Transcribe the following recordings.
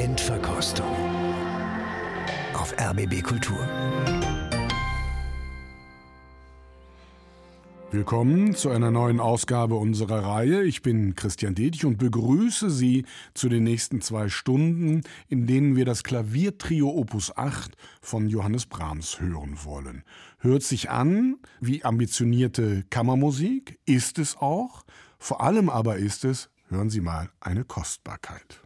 Blindverkostung auf RBB Kultur. Willkommen zu einer neuen Ausgabe unserer Reihe. Ich bin Christian Detig und begrüße Sie zu den nächsten zwei Stunden, in denen wir das Klaviertrio Opus 8 von Johannes Brahms hören wollen. Hört sich an wie ambitionierte Kammermusik, ist es auch. Vor allem aber ist es, hören Sie mal, eine Kostbarkeit.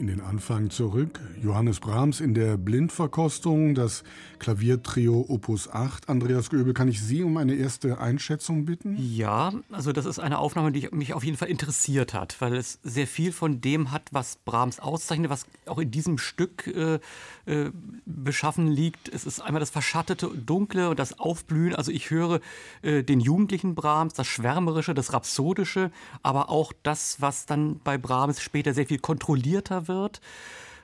In den Anfang zurück. Johannes Brahms in der Blindverkostung, das Klaviertrio Opus 8. Andreas Göbel, kann ich Sie um eine erste Einschätzung bitten? Ja, also das ist eine Aufnahme, die mich auf jeden Fall interessiert hat, weil es sehr viel von dem hat, was Brahms auszeichnet, was auch in diesem Stück äh, äh, beschaffen liegt. Es ist einmal das verschattete Dunkle und das Aufblühen. Also ich höre äh, den jugendlichen Brahms, das Schwärmerische, das Rhapsodische, aber auch das, was dann bei Brahms später sehr viel kontrollierter wird.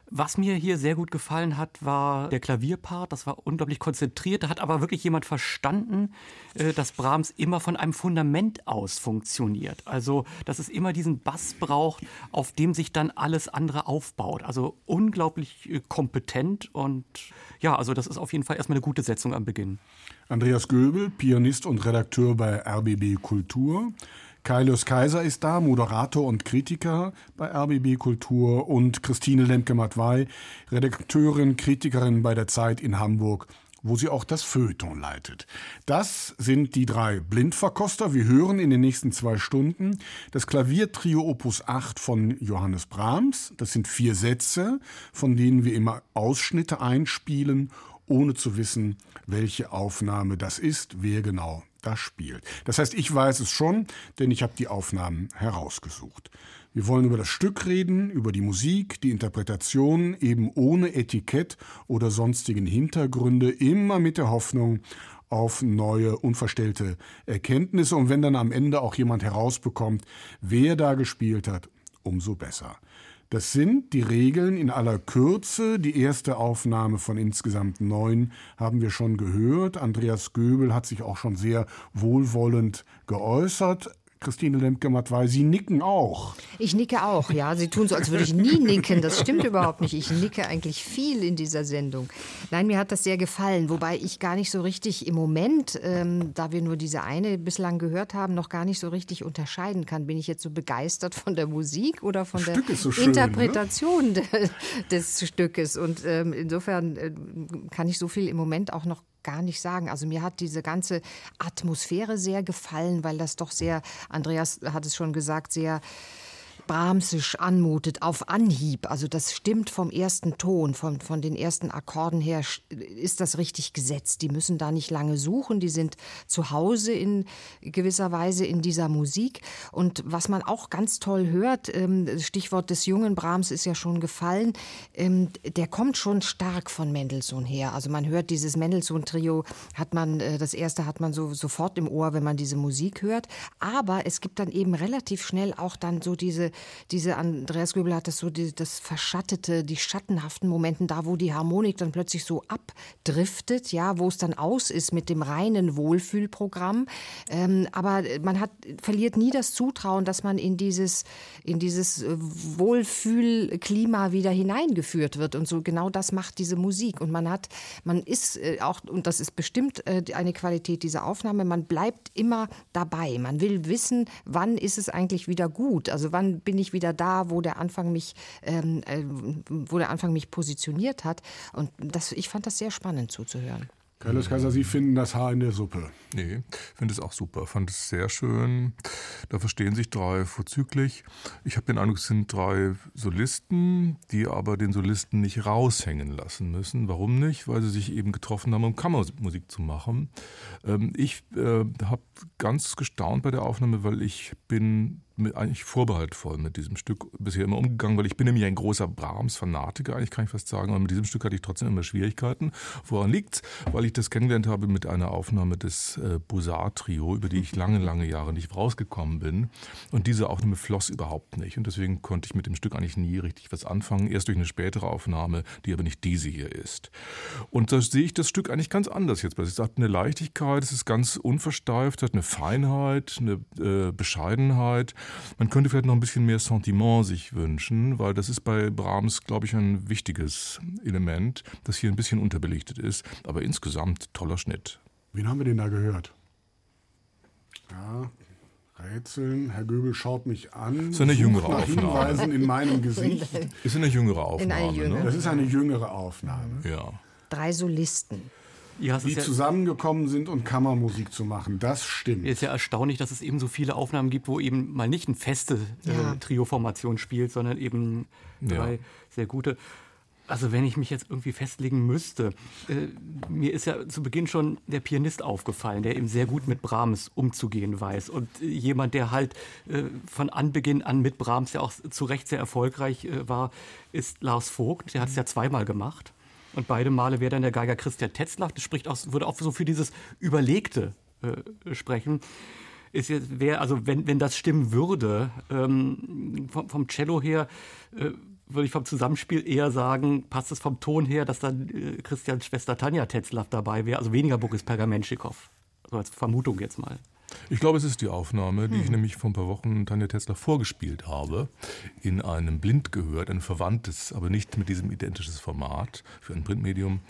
Was mir hier sehr gut gefallen hat, war der Klavierpart. Das war unglaublich konzentriert. Da hat aber wirklich jemand verstanden, äh, dass Brahms immer von einem Fundament aus funktioniert. Also, dass es immer diesen Bass braucht, auf dem sich dann alles andere aufbaut. Also unglaublich äh, kompetent und ja, also das ist auf jeden Fall erstmal eine gute Setzung am Beginn. Andreas Göbel, Pianist und Redakteur bei RBB Kultur. Kaius Kaiser ist da, Moderator und Kritiker bei RBB Kultur und Christine Lemke-Matwei, Redakteurin, Kritikerin bei der Zeit in Hamburg wo sie auch das Feuilleton leitet. Das sind die drei Blindverkoster. Wir hören in den nächsten zwei Stunden das Klaviertrio Opus 8 von Johannes Brahms. Das sind vier Sätze, von denen wir immer Ausschnitte einspielen, ohne zu wissen, welche Aufnahme das ist, wer genau das spielt. Das heißt, ich weiß es schon, denn ich habe die Aufnahmen herausgesucht. Wir wollen über das Stück reden, über die Musik, die Interpretation, eben ohne Etikett oder sonstigen Hintergründe, immer mit der Hoffnung auf neue, unverstellte Erkenntnisse. Und wenn dann am Ende auch jemand herausbekommt, wer da gespielt hat, umso besser. Das sind die Regeln in aller Kürze. Die erste Aufnahme von insgesamt neun haben wir schon gehört. Andreas Göbel hat sich auch schon sehr wohlwollend geäußert. Christine Lemke-Matwei, Sie nicken auch. Ich nicke auch, ja. Sie tun so, als würde ich nie nicken. Das stimmt überhaupt nicht. Ich nicke eigentlich viel in dieser Sendung. Nein, mir hat das sehr gefallen. Wobei ich gar nicht so richtig im Moment, ähm, da wir nur diese eine bislang gehört haben, noch gar nicht so richtig unterscheiden kann. Bin ich jetzt so begeistert von der Musik oder von der so schön, Interpretation ne? des Stückes? Und ähm, insofern äh, kann ich so viel im Moment auch noch gar nicht sagen. Also mir hat diese ganze Atmosphäre sehr gefallen, weil das doch sehr, Andreas hat es schon gesagt, sehr Brahmsisch anmutet, auf Anhieb. Also das stimmt vom ersten Ton, von, von den ersten Akkorden her, ist das richtig gesetzt. Die müssen da nicht lange suchen, die sind zu Hause in gewisser Weise in dieser Musik. Und was man auch ganz toll hört, ähm, Stichwort des jungen Brahms ist ja schon gefallen, ähm, der kommt schon stark von Mendelssohn her. Also man hört dieses Mendelssohn-Trio, hat man, äh, das erste hat man so sofort im Ohr, wenn man diese Musik hört. Aber es gibt dann eben relativ schnell auch dann so diese diese Andreas Göbel hat das so, die, das Verschattete, die schattenhaften Momenten, da wo die Harmonik dann plötzlich so abdriftet, ja, wo es dann aus ist mit dem reinen Wohlfühlprogramm. Ähm, aber man hat, verliert nie das Zutrauen, dass man in dieses, in dieses äh, Wohlfühlklima wieder hineingeführt wird. Und so genau das macht diese Musik. Und man hat, man ist äh, auch, und das ist bestimmt äh, eine Qualität dieser Aufnahme, man bleibt immer dabei. Man will wissen, wann ist es eigentlich wieder gut? Also wann bin ich wieder da, wo der Anfang mich, ähm, äh, wo der Anfang mich positioniert hat. Und das, ich fand das sehr spannend zuzuhören. Carlos Kaiser, Sie finden das Haar in der Suppe. Nee, finde es auch super. Fand es sehr schön. Da verstehen sich drei vorzüglich. Ich habe den Eindruck, es sind drei Solisten, die aber den Solisten nicht raushängen lassen müssen. Warum nicht? Weil sie sich eben getroffen haben, um Kammermusik zu machen. Ähm, ich äh, habe ganz gestaunt bei der Aufnahme, weil ich bin eigentlich vorbehaltvoll mit diesem Stück bisher immer umgegangen, weil ich bin nämlich ein großer Brahms-Fanatiker, eigentlich kann ich fast sagen, aber mit diesem Stück hatte ich trotzdem immer Schwierigkeiten. Woran liegt's? Weil ich das kennengelernt habe mit einer Aufnahme des äh, Bosar-Trio, über die ich lange, lange Jahre nicht rausgekommen bin. Und diese Aufnahme floss überhaupt nicht. Und deswegen konnte ich mit dem Stück eigentlich nie richtig was anfangen, erst durch eine spätere Aufnahme, die aber nicht diese hier ist. Und da sehe ich das Stück eigentlich ganz anders jetzt. Es hat eine Leichtigkeit, es ist ganz unversteift, hat eine Feinheit, eine äh, Bescheidenheit. Man könnte vielleicht noch ein bisschen mehr Sentiment sich wünschen, weil das ist bei Brahms, glaube ich, ein wichtiges Element, das hier ein bisschen unterbelichtet ist. Aber insgesamt toller Schnitt. Wen haben wir denn da gehört? Ja, Rätseln. Herr Göbel schaut mich an. Das ist eine jüngere nach Aufnahme. Hinweisen in meinem Gesicht. Ist eine jüngere Aufnahme. eine jüngere. Ne? Das ist eine jüngere Aufnahme. Ja. Drei Solisten. Ja, Die ja, zusammengekommen sind, um Kammermusik zu machen. Das stimmt. ist ja erstaunlich, dass es eben so viele Aufnahmen gibt, wo eben mal nicht eine feste Ja. äh, Trio-Formation spielt, sondern eben drei Ja. sehr gute. Also wenn ich mich jetzt irgendwie festlegen müsste, äh, mir ist ja zu Beginn schon der Pianist aufgefallen, der eben sehr gut mit Brahms umzugehen weiß. Und äh, jemand, der halt äh, von Anbeginn an mit Brahms ja auch zu Recht sehr erfolgreich äh, war, ist Lars Vogt. Der hat es ja zweimal gemacht. Und beide Male wäre dann der Geiger Christian Tetzlaff. Das spricht auch, würde auch so für dieses Überlegte äh, sprechen. Ist jetzt, wär, also wenn, wenn das stimmen würde, ähm, vom, vom Cello her, äh, würde ich vom Zusammenspiel eher sagen, passt es vom Ton her, dass dann äh, Christians Schwester Tanja Tetzlaff dabei wäre, also weniger Boris Pergamentschikow. So als Vermutung jetzt mal. Ich glaube, es ist die Aufnahme, die hm. ich nämlich vor ein paar Wochen Tanja Tetzler vorgespielt habe, in einem Blind gehört, ein verwandtes, aber nicht mit diesem identisches Format für ein Printmedium.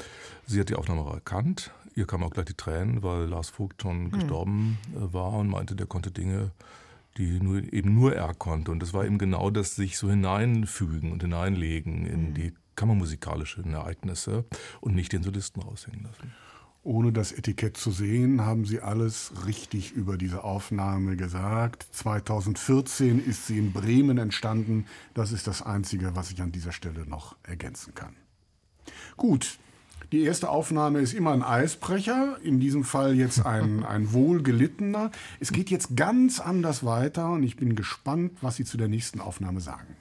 Sie hat die Aufnahme auch erkannt. Ihr kamen auch gleich die Tränen, weil Lars Vogt schon hm. gestorben äh, war und meinte, der konnte Dinge die nur, eben nur er konnte. Und das war eben genau das sich so hineinfügen und hineinlegen in mhm. die kammermusikalischen Ereignisse und nicht den Solisten raushängen lassen. Ohne das Etikett zu sehen, haben Sie alles richtig über diese Aufnahme gesagt. 2014 ist sie in Bremen entstanden. Das ist das Einzige, was ich an dieser Stelle noch ergänzen kann. Gut, die erste Aufnahme ist immer ein Eisbrecher, in diesem Fall jetzt ein, ein wohlgelittener. Es geht jetzt ganz anders weiter und ich bin gespannt, was Sie zu der nächsten Aufnahme sagen.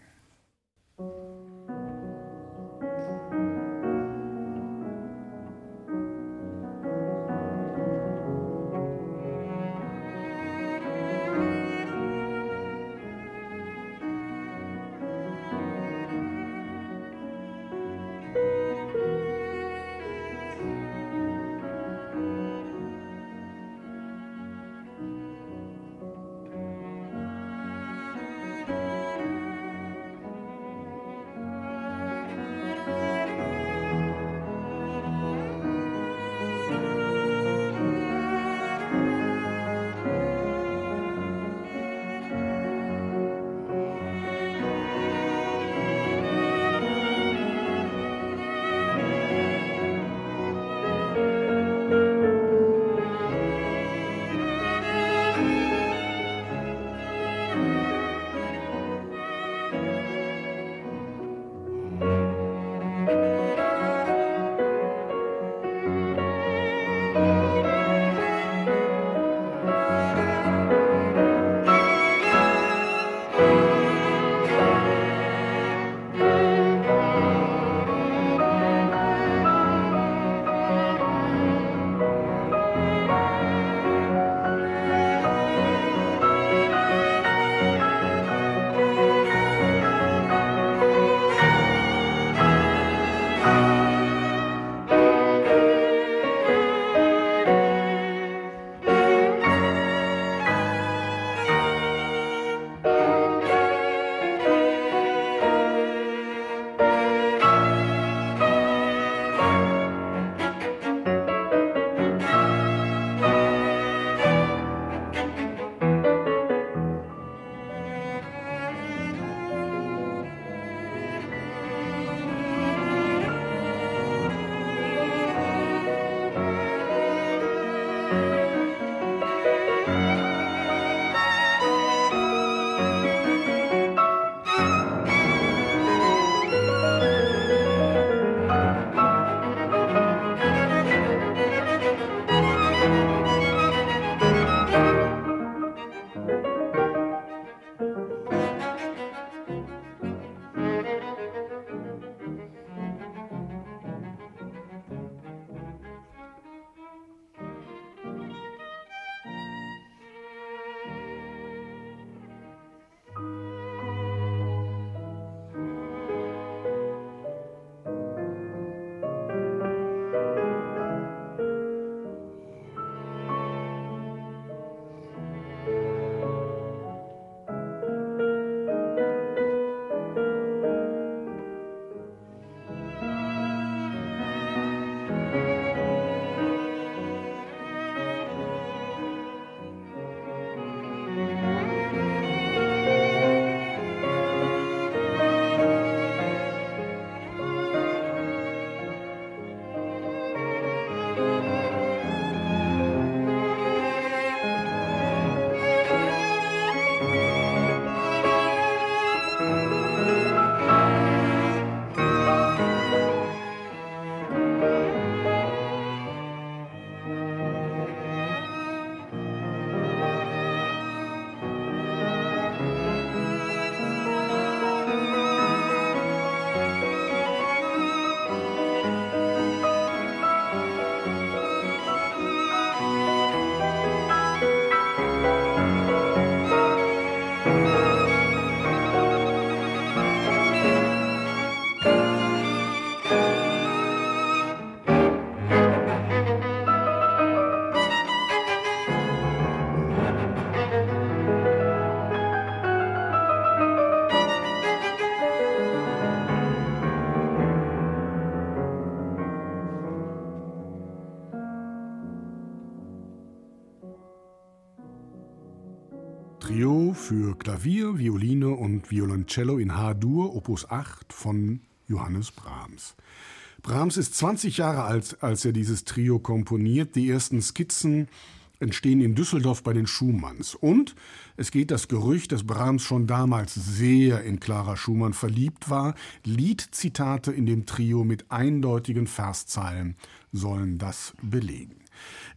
Für Klavier, Violine und Violoncello in H-Dur, Opus 8 von Johannes Brahms. Brahms ist 20 Jahre alt, als er dieses Trio komponiert. Die ersten Skizzen entstehen in Düsseldorf bei den Schumanns. Und es geht das Gerücht, dass Brahms schon damals sehr in Clara Schumann verliebt war. Liedzitate in dem Trio mit eindeutigen Verszeilen sollen das belegen.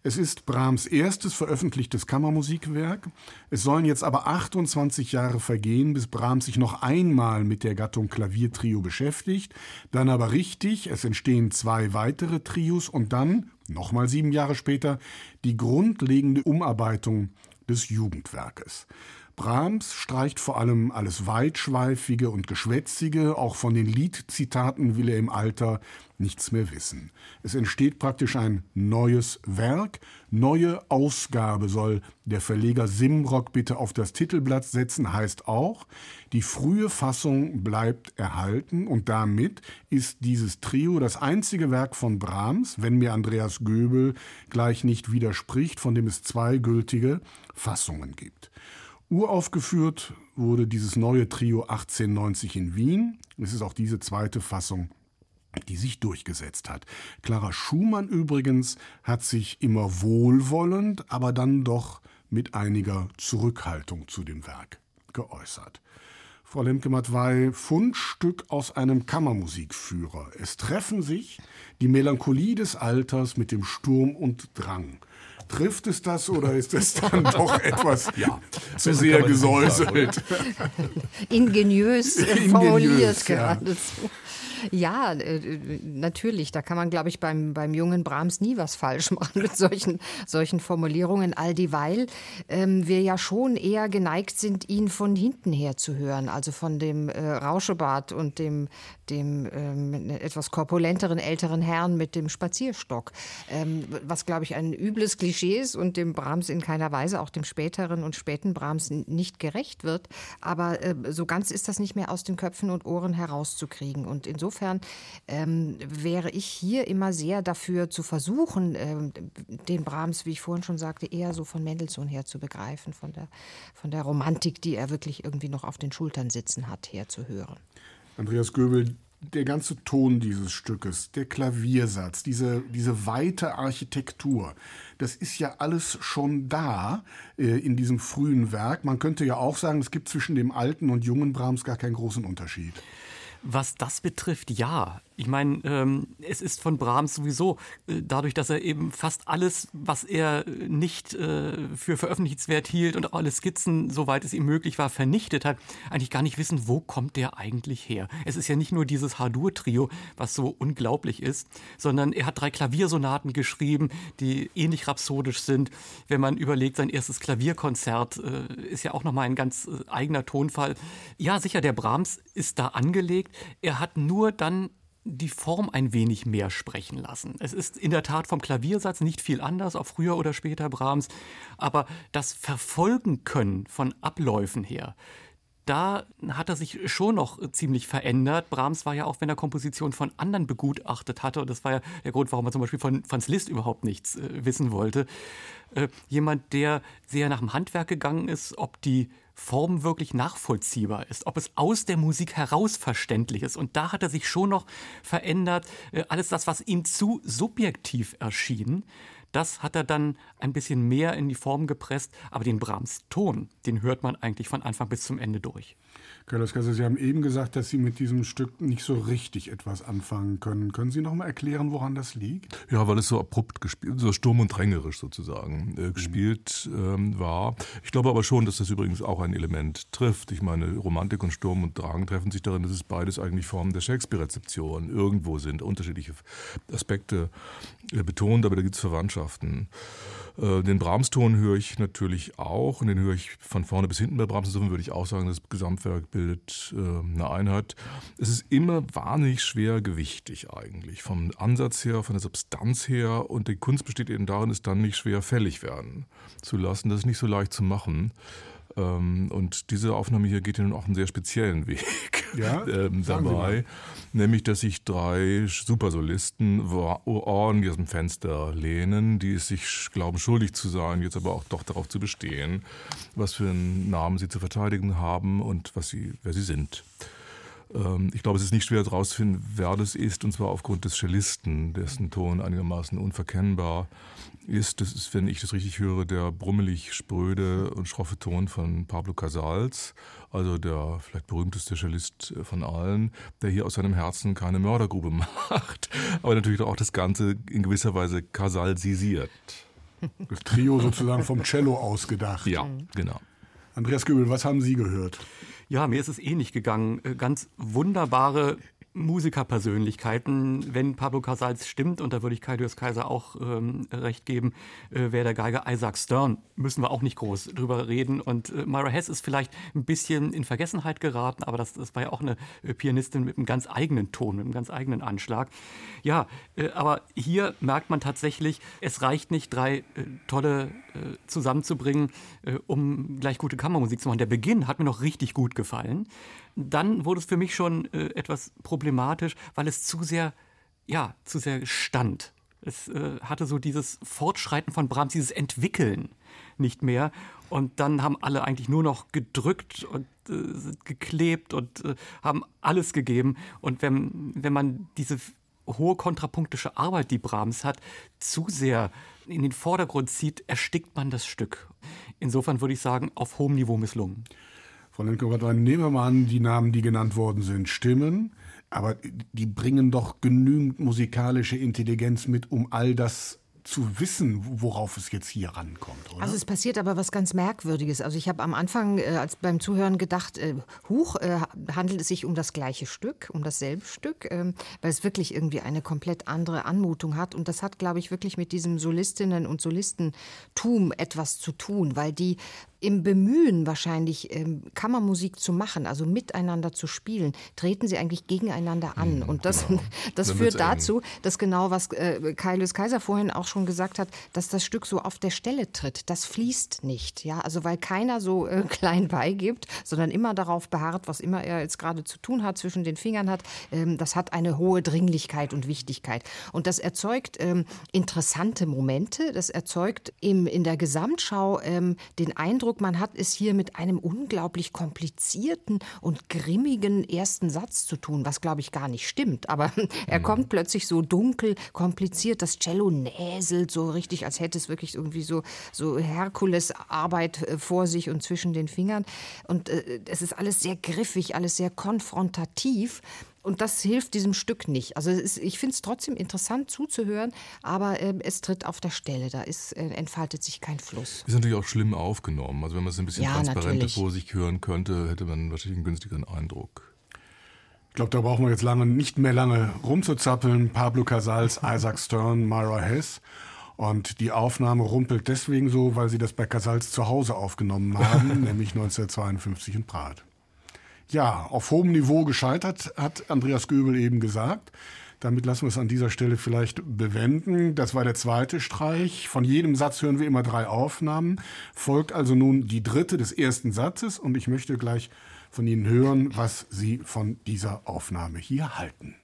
Es ist Brahms erstes veröffentlichtes Kammermusikwerk. Es sollen jetzt aber 28 Jahre vergehen, bis Brahms sich noch einmal mit der Gattung Klaviertrio beschäftigt. Dann aber richtig, es entstehen zwei weitere Trios und dann, nochmal sieben Jahre später, die grundlegende Umarbeitung des Jugendwerkes. Brahms streicht vor allem alles Weitschweifige und Geschwätzige, auch von den Liedzitaten will er im Alter nichts mehr wissen. Es entsteht praktisch ein neues Werk, neue Ausgabe soll der Verleger Simrock bitte auf das Titelblatt setzen, heißt auch, die frühe Fassung bleibt erhalten und damit ist dieses Trio das einzige Werk von Brahms, wenn mir Andreas Göbel gleich nicht widerspricht, von dem es zwei gültige Fassungen gibt. Uraufgeführt wurde dieses neue Trio 1890 in Wien. Es ist auch diese zweite Fassung, die sich durchgesetzt hat. Clara Schumann übrigens hat sich immer wohlwollend, aber dann doch mit einiger Zurückhaltung zu dem Werk geäußert. Frau Lemke-Matwei, Fundstück aus einem Kammermusikführer. Es treffen sich die Melancholie des Alters mit dem Sturm und Drang. Trifft es das oder ist es dann doch etwas ja, zu sehr gesäuselt? Ingeniös formuliert geradezu. Ja, äh, natürlich. Da kann man, glaube ich, beim, beim jungen Brahms nie was falsch machen mit solchen, solchen Formulierungen. All dieweil ähm, wir ja schon eher geneigt sind, ihn von hinten her zu hören. Also von dem äh, Rauschebart und dem, dem ähm, etwas korpulenteren älteren Herrn mit dem Spazierstock. Ähm, was, glaube ich, ein übles Klischee ist und dem Brahms in keiner Weise, auch dem späteren und späten Brahms, nicht gerecht wird. Aber äh, so ganz ist das nicht mehr aus den Köpfen und Ohren herauszukriegen. Und insofern ähm, wäre ich hier immer sehr dafür zu versuchen, ähm, den Brahms, wie ich vorhin schon sagte, eher so von Mendelssohn her zu begreifen, von der, von der Romantik, die er wirklich irgendwie noch auf den Schultern sitzen hat, her zu hören. Andreas Göbel, der ganze Ton dieses Stückes, der Klaviersatz, diese, diese weite Architektur, das ist ja alles schon da äh, in diesem frühen Werk. Man könnte ja auch sagen, es gibt zwischen dem alten und jungen Brahms gar keinen großen Unterschied. Was das betrifft, ja. Ich meine, ähm, es ist von Brahms sowieso, äh, dadurch, dass er eben fast alles, was er äh, nicht äh, für veröffentlichenswert hielt und auch alle Skizzen, soweit es ihm möglich war, vernichtet hat, eigentlich gar nicht wissen, wo kommt der eigentlich her. Es ist ja nicht nur dieses H-Dur-Trio, was so unglaublich ist, sondern er hat drei Klaviersonaten geschrieben, die ähnlich rhapsodisch sind. Wenn man überlegt, sein erstes Klavierkonzert äh, ist ja auch nochmal ein ganz äh, eigener Tonfall. Ja, sicher, der Brahms ist da angelegt. Er hat nur dann die Form ein wenig mehr sprechen lassen. Es ist in der Tat vom Klaviersatz nicht viel anders, auch früher oder später Brahms, aber das Verfolgen können von Abläufen her, da hat er sich schon noch ziemlich verändert. Brahms war ja auch, wenn er Komposition von anderen begutachtet hatte, und das war ja der Grund, warum er zum Beispiel von Franz Liszt überhaupt nichts äh, wissen wollte, äh, jemand, der sehr nach dem Handwerk gegangen ist, ob die Form wirklich nachvollziehbar ist, ob es aus der Musik heraus verständlich ist. Und da hat er sich schon noch verändert. Äh, alles das, was ihm zu subjektiv erschien, das hat er dann ein bisschen mehr in die Form gepresst. Aber den Brahms-Ton, den hört man eigentlich von Anfang bis zum Ende durch. Carlos Casas, Sie haben eben gesagt, dass Sie mit diesem Stück nicht so richtig etwas anfangen können. Können Sie noch mal erklären, woran das liegt? Ja, weil es so abrupt gespielt, so sturm- und drängerisch sozusagen äh, gespielt ähm, war. Ich glaube aber schon, dass das übrigens auch ein Element trifft. Ich meine, Romantik und Sturm und Drang treffen sich darin, dass es beides eigentlich Formen der Shakespeare-Rezeption irgendwo sind, unterschiedliche Aspekte äh, betont, aber da gibt es Verwandtschaften. Äh, den Brahms-Ton höre ich natürlich auch und den höre ich von vorne bis hinten bei Brahms. Insofern würde ich auch sagen, das Gesamtwerk bildet äh, eine Einheit. Es ist immer wahnsinnig schwergewichtig eigentlich, vom Ansatz her, von der Substanz her und die Kunst besteht eben darin, es dann nicht schwer fällig werden zu lassen. Das ist nicht so leicht zu machen. Ähm, und diese Aufnahme hier geht ja nun auch einen sehr speziellen Weg. ja? ähm, dabei. Nämlich, dass sich drei Supersolisten ordentlich aus dem Fenster lehnen, die es sich glauben, schuldig zu sein, jetzt aber auch doch darauf zu bestehen, was für einen Namen sie zu verteidigen haben und was sie, wer sie sind. Ähm, ich glaube, es ist nicht schwer herauszufinden, wer das ist, und zwar aufgrund des Cellisten, dessen Ton einigermaßen unverkennbar ist. Das ist, wenn ich das richtig höre, der brummelig spröde und schroffe Ton von Pablo Casals, also der vielleicht berühmteste Cellist von allen, der hier aus seinem Herzen keine Mördergrube macht, aber natürlich auch das Ganze in gewisser Weise casalisiert. Das Trio sozusagen vom Cello ausgedacht. Ja, genau. Andreas Göbel, was haben Sie gehört? Ja, mir ist es ähnlich gegangen. Äh, ganz wunderbare Musikerpersönlichkeiten, wenn Pablo Casals stimmt, und da würde ich Kaius Kaiser auch ähm, recht geben, äh, wäre der Geiger Isaac Stern. Müssen wir auch nicht groß drüber reden. Und äh, Myra Hess ist vielleicht ein bisschen in Vergessenheit geraten, aber das, das war ja auch eine äh, Pianistin mit einem ganz eigenen Ton, mit einem ganz eigenen Anschlag. Ja, äh, aber hier merkt man tatsächlich, es reicht nicht, drei äh, tolle zusammenzubringen, um gleich gute Kammermusik zu machen. Der Beginn hat mir noch richtig gut gefallen dann wurde es für mich schon äh, etwas problematisch, weil es zu sehr, ja, zu sehr stand. Es äh, hatte so dieses Fortschreiten von Brahms, dieses Entwickeln nicht mehr. Und dann haben alle eigentlich nur noch gedrückt und äh, geklebt und äh, haben alles gegeben. Und wenn, wenn man diese hohe kontrapunktische Arbeit, die Brahms hat, zu sehr in den Vordergrund zieht, erstickt man das Stück. Insofern würde ich sagen, auf hohem Niveau misslungen. Frau Lenkowat, nehmen wir mal an, die Namen, die genannt worden sind, stimmen. Aber die bringen doch genügend musikalische Intelligenz mit, um all das zu wissen, worauf es jetzt hier rankommt. Oder? Also es passiert aber was ganz Merkwürdiges. Also ich habe am Anfang äh, als beim Zuhören gedacht, äh, huch, äh, handelt es sich um das gleiche Stück, um dasselbe Stück, äh, weil es wirklich irgendwie eine komplett andere Anmutung hat. Und das hat, glaube ich, wirklich mit diesem Solistinnen- und Solistentum etwas zu tun, weil die im Bemühen wahrscheinlich ähm, Kammermusik zu machen, also miteinander zu spielen, treten sie eigentlich gegeneinander an. Mhm, und das, genau. das führt dazu, dass genau was äh, Kaius Kaiser vorhin auch schon gesagt hat, dass das Stück so auf der Stelle tritt. Das fließt nicht, ja, also weil keiner so äh, klein beigibt, sondern immer darauf beharrt, was immer er jetzt gerade zu tun hat, zwischen den Fingern hat. Ähm, das hat eine hohe Dringlichkeit und Wichtigkeit. Und das erzeugt ähm, interessante Momente. Das erzeugt im, in der Gesamtschau ähm, den Eindruck Eindruck, man hat es hier mit einem unglaublich komplizierten und grimmigen ersten Satz zu tun, was glaube ich gar nicht stimmt. Aber er mhm. kommt plötzlich so dunkel, kompliziert, das Cello näselt so richtig, als hätte es wirklich irgendwie so, so Herkulesarbeit äh, vor sich und zwischen den Fingern. Und äh, es ist alles sehr griffig, alles sehr konfrontativ. Und das hilft diesem Stück nicht. Also ist, ich finde es trotzdem interessant zuzuhören, aber äh, es tritt auf der Stelle. Da ist, äh, entfaltet sich kein Fluss. Ist natürlich auch schlimm aufgenommen. Also wenn man es ein bisschen ja, transparenter natürlich. vor sich hören könnte, hätte man wahrscheinlich einen günstigeren Eindruck. Ich glaube, da brauchen wir jetzt lange, nicht mehr lange rumzuzappeln. Pablo Casals, Isaac Stern, Myra Hess. Und die Aufnahme rumpelt deswegen so, weil sie das bei Casals zu Hause aufgenommen haben, nämlich 1952 in Prag. Ja, auf hohem Niveau gescheitert, hat Andreas Göbel eben gesagt. Damit lassen wir es an dieser Stelle vielleicht bewenden. Das war der zweite Streich. Von jedem Satz hören wir immer drei Aufnahmen. Folgt also nun die dritte des ersten Satzes und ich möchte gleich von Ihnen hören, was Sie von dieser Aufnahme hier halten.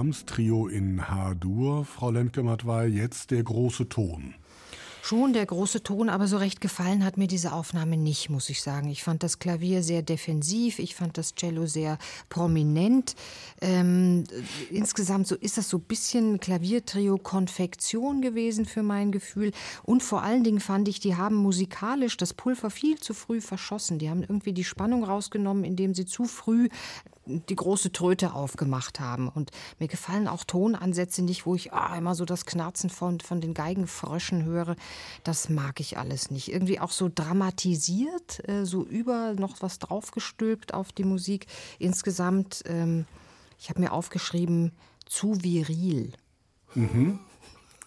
Johannes Brahms, Trio in H-Dur, Frau Lemke-Matwei, jetzt der große Ton. Schon der große Ton, aber so recht gefallen hat mir diese Aufnahme nicht, muss ich sagen. Ich fand das Klavier sehr defensiv, ich fand das Cello sehr prominent. Ähm, insgesamt so ist das so ein bisschen Klaviertrio-Konfektion gewesen für mein Gefühl. Und vor allen Dingen fand ich, die haben musikalisch das Pulver viel zu früh verschossen. Die haben irgendwie die Spannung rausgenommen, indem sie zu früh die große Tröte aufgemacht haben. Und mir gefallen auch Tonansätze nicht, wo ich ah, immer so das Knarzen von, von den Geigenfröschen höre. Das mag ich alles nicht. Irgendwie auch so dramatisiert, äh, so über noch was draufgestülpt auf die Musik. Insgesamt, ähm, ich habe mir aufgeschrieben, zu viril. Mhm.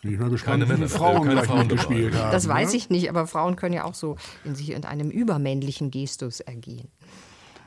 Ich mal gespannt, Keine wie Männer, viele Frauen keine Frauen mitgespielt haben. Das weiß ne? ich nicht, aber Frauen können ja auch so in sich in einem übermännlichen Gestus ergehen.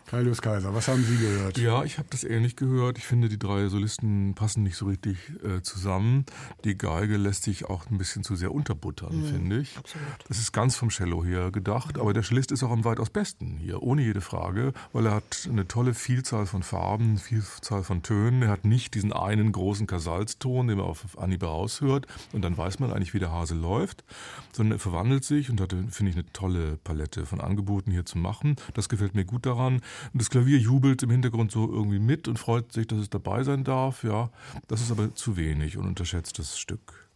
Kaius Kaiser, was haben Sie gehört? Ja, ich habe das ähnlich gehört. Ich finde, die drei Solisten passen nicht so richtig äh, zusammen. Die Geige lässt sich auch ein bisschen zu sehr unterbuttern, finde ich. Absolut. Das ist ganz vom Cello her gedacht, aber der Cellist ist auch am weitaus besten hier, ohne jede Frage, weil er hat eine tolle Vielzahl von Farben, eine Vielzahl von Tönen. Er hat nicht diesen einen großen Kasalston, den man auf Anhieb raushört und dann weiß man eigentlich, wie der Hase läuft, sondern er verwandelt sich und hat, finde ich, eine tolle Palette von Angeboten hier zu machen. Das gefällt mir gut daran. Und das Klavier jubelt im Hintergrund so irgendwie mit und freut sich, dass es dabei sein darf. Ja, das ist aber zu wenig und unterschätzt das Stück.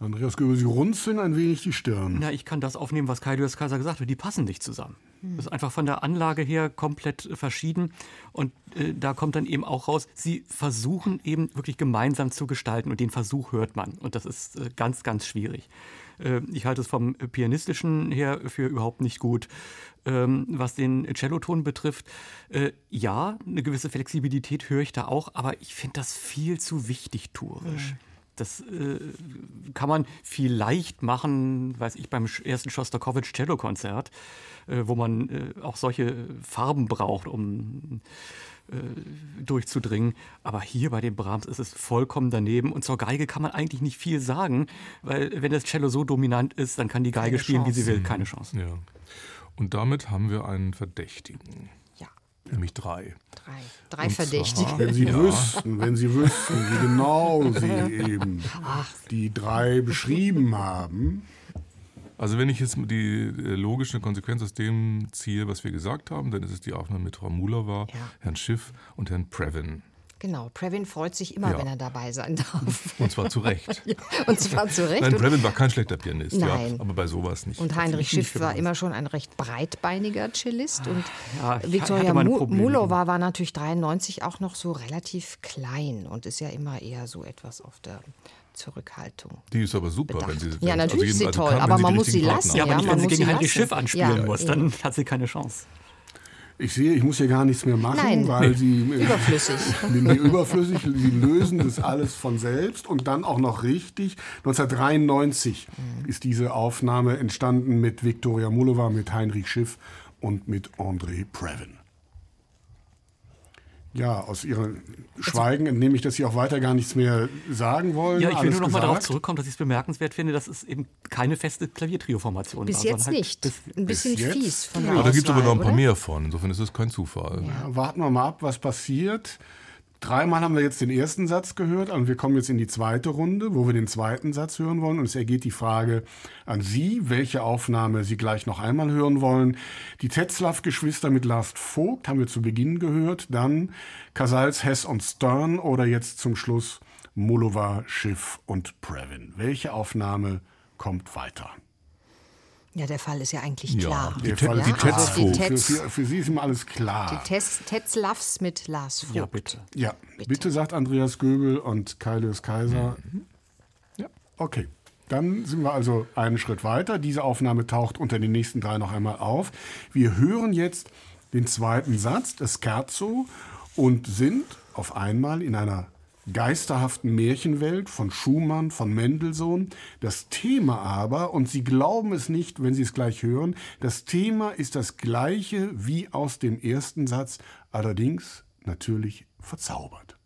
Andreas Göbel, Sie runzeln ein wenig die Stirn. Na, ich kann das aufnehmen, was Kaius Kaiser gesagt hat. Die passen nicht zusammen. Das ist einfach von der Anlage her komplett äh, verschieden. Und äh, da kommt dann eben auch raus, sie versuchen eben wirklich gemeinsam zu gestalten. Und den Versuch hört man. Und das ist äh, ganz, ganz schwierig. Äh, ich halte es vom Pianistischen her für überhaupt nicht gut. Ähm, was den Celloton betrifft, äh, ja, eine gewisse Flexibilität höre ich da auch, aber ich finde das viel zu wichtigtuerisch. Das äh, kann man vielleicht machen, weiß ich, beim ersten Schostakowitsch Cello-Konzert, äh, wo man äh, auch solche Farben braucht, um durchzudringen. Aber hier bei dem Brahms ist es vollkommen daneben. Und zur Geige kann man eigentlich nicht viel sagen, weil wenn das Cello so dominant ist, dann kann die Geige Keine spielen, wie sie Chance. will. Keine Chance. Ja. Und damit haben wir einen Verdächtigen, Ja, nämlich drei. drei, drei Und Verdächtige. zwar- Wenn Sie Ja. wüssten, wenn Sie wüssten, wie genau Sie eben die drei beschrieben haben. Also wenn ich jetzt die äh, logische Konsequenz aus dem ziehe, was wir gesagt haben, dann ist es die Aufnahme mit Frau Mulova, Ja. Herrn Schiff und Herrn Previn. Genau, Previn freut sich immer, Ja. wenn er dabei sein darf. Und zwar zu Recht. Und zwar zu Recht. Nein, Previn war kein schlechter Pianist, Nein. ja, aber bei sowas nicht. Und Heinrich Schiff war immer schon ein recht breitbeiniger Cellist. Und ja, Viktoria. Mulova war natürlich 93 auch noch so relativ klein und ist ja immer eher so etwas auf der Zurückhaltung. Die ist aber super, bedacht. wenn sie Ja, wenn- natürlich ist sie also toll, kann, aber sie man muss sie lassen. Ja, aber Ja, nicht, man wenn sie gegen sie Heinrich. Schiff anspielen Ja, muss, eben. dann hat sie keine Chance. Ich sehe, ich muss hier gar nichts mehr machen, Nein. weil Sie äh, Überflüssig. Nee, überflüssig. Sie lösen das alles von selbst und dann auch noch richtig. 1993 ist diese Aufnahme entstanden mit Viktoria Mulova, mit Heinrich Schiff und mit André Previn. Ja, aus Ihrem Schweigen entnehme ich, dass Sie auch weiter gar nichts mehr sagen wollen. Ja, ich will nur noch mal darauf zurückkommen, dass ich es bemerkenswert finde, dass es eben keine feste Klaviertrio-Formation Bis war. jetzt sondern halt nicht. bis- Ein bisschen bis fies von der Aber da gibt es aber noch ein paar Auswahl, mehr von. Insofern ist es kein Zufall. Ja, warten wir mal ab, was passiert. Dreimal haben wir jetzt den ersten Satz gehört und wir kommen jetzt in die zweite Runde, wo wir den zweiten Satz hören wollen. Und es ergeht die Frage an Sie, welche Aufnahme Sie gleich noch einmal hören wollen. Die Tetzlaff-Geschwister mit Last Vogt haben wir zu Beginn gehört. Dann Casals, Hess und Stern oder jetzt zum Schluss Mulova, Schiff und Previn. Welche Aufnahme kommt weiter? Ja, der Fall ist ja eigentlich Ja, klar. die Der Tet- Fall die ist also die für, Tetz- für, für Sie ist immer alles klar. Tets, Tetzlaffs mit Lars Vogt. Ja, bitte. Ja, bitte. sagt Andreas Göbel und Kaius Kaiser. Ja, okay. Dann sind wir also einen Schritt weiter. Diese Aufnahme taucht unter den nächsten drei noch einmal auf. Wir hören jetzt den zweiten Satz, das Scherzo, und sind auf einmal in einer geisterhaften Märchenwelt von Schumann, von Mendelssohn. Das Thema aber, und Sie glauben es nicht, wenn Sie es gleich hören, das Thema ist das gleiche wie aus dem ersten Satz, allerdings natürlich verzaubert.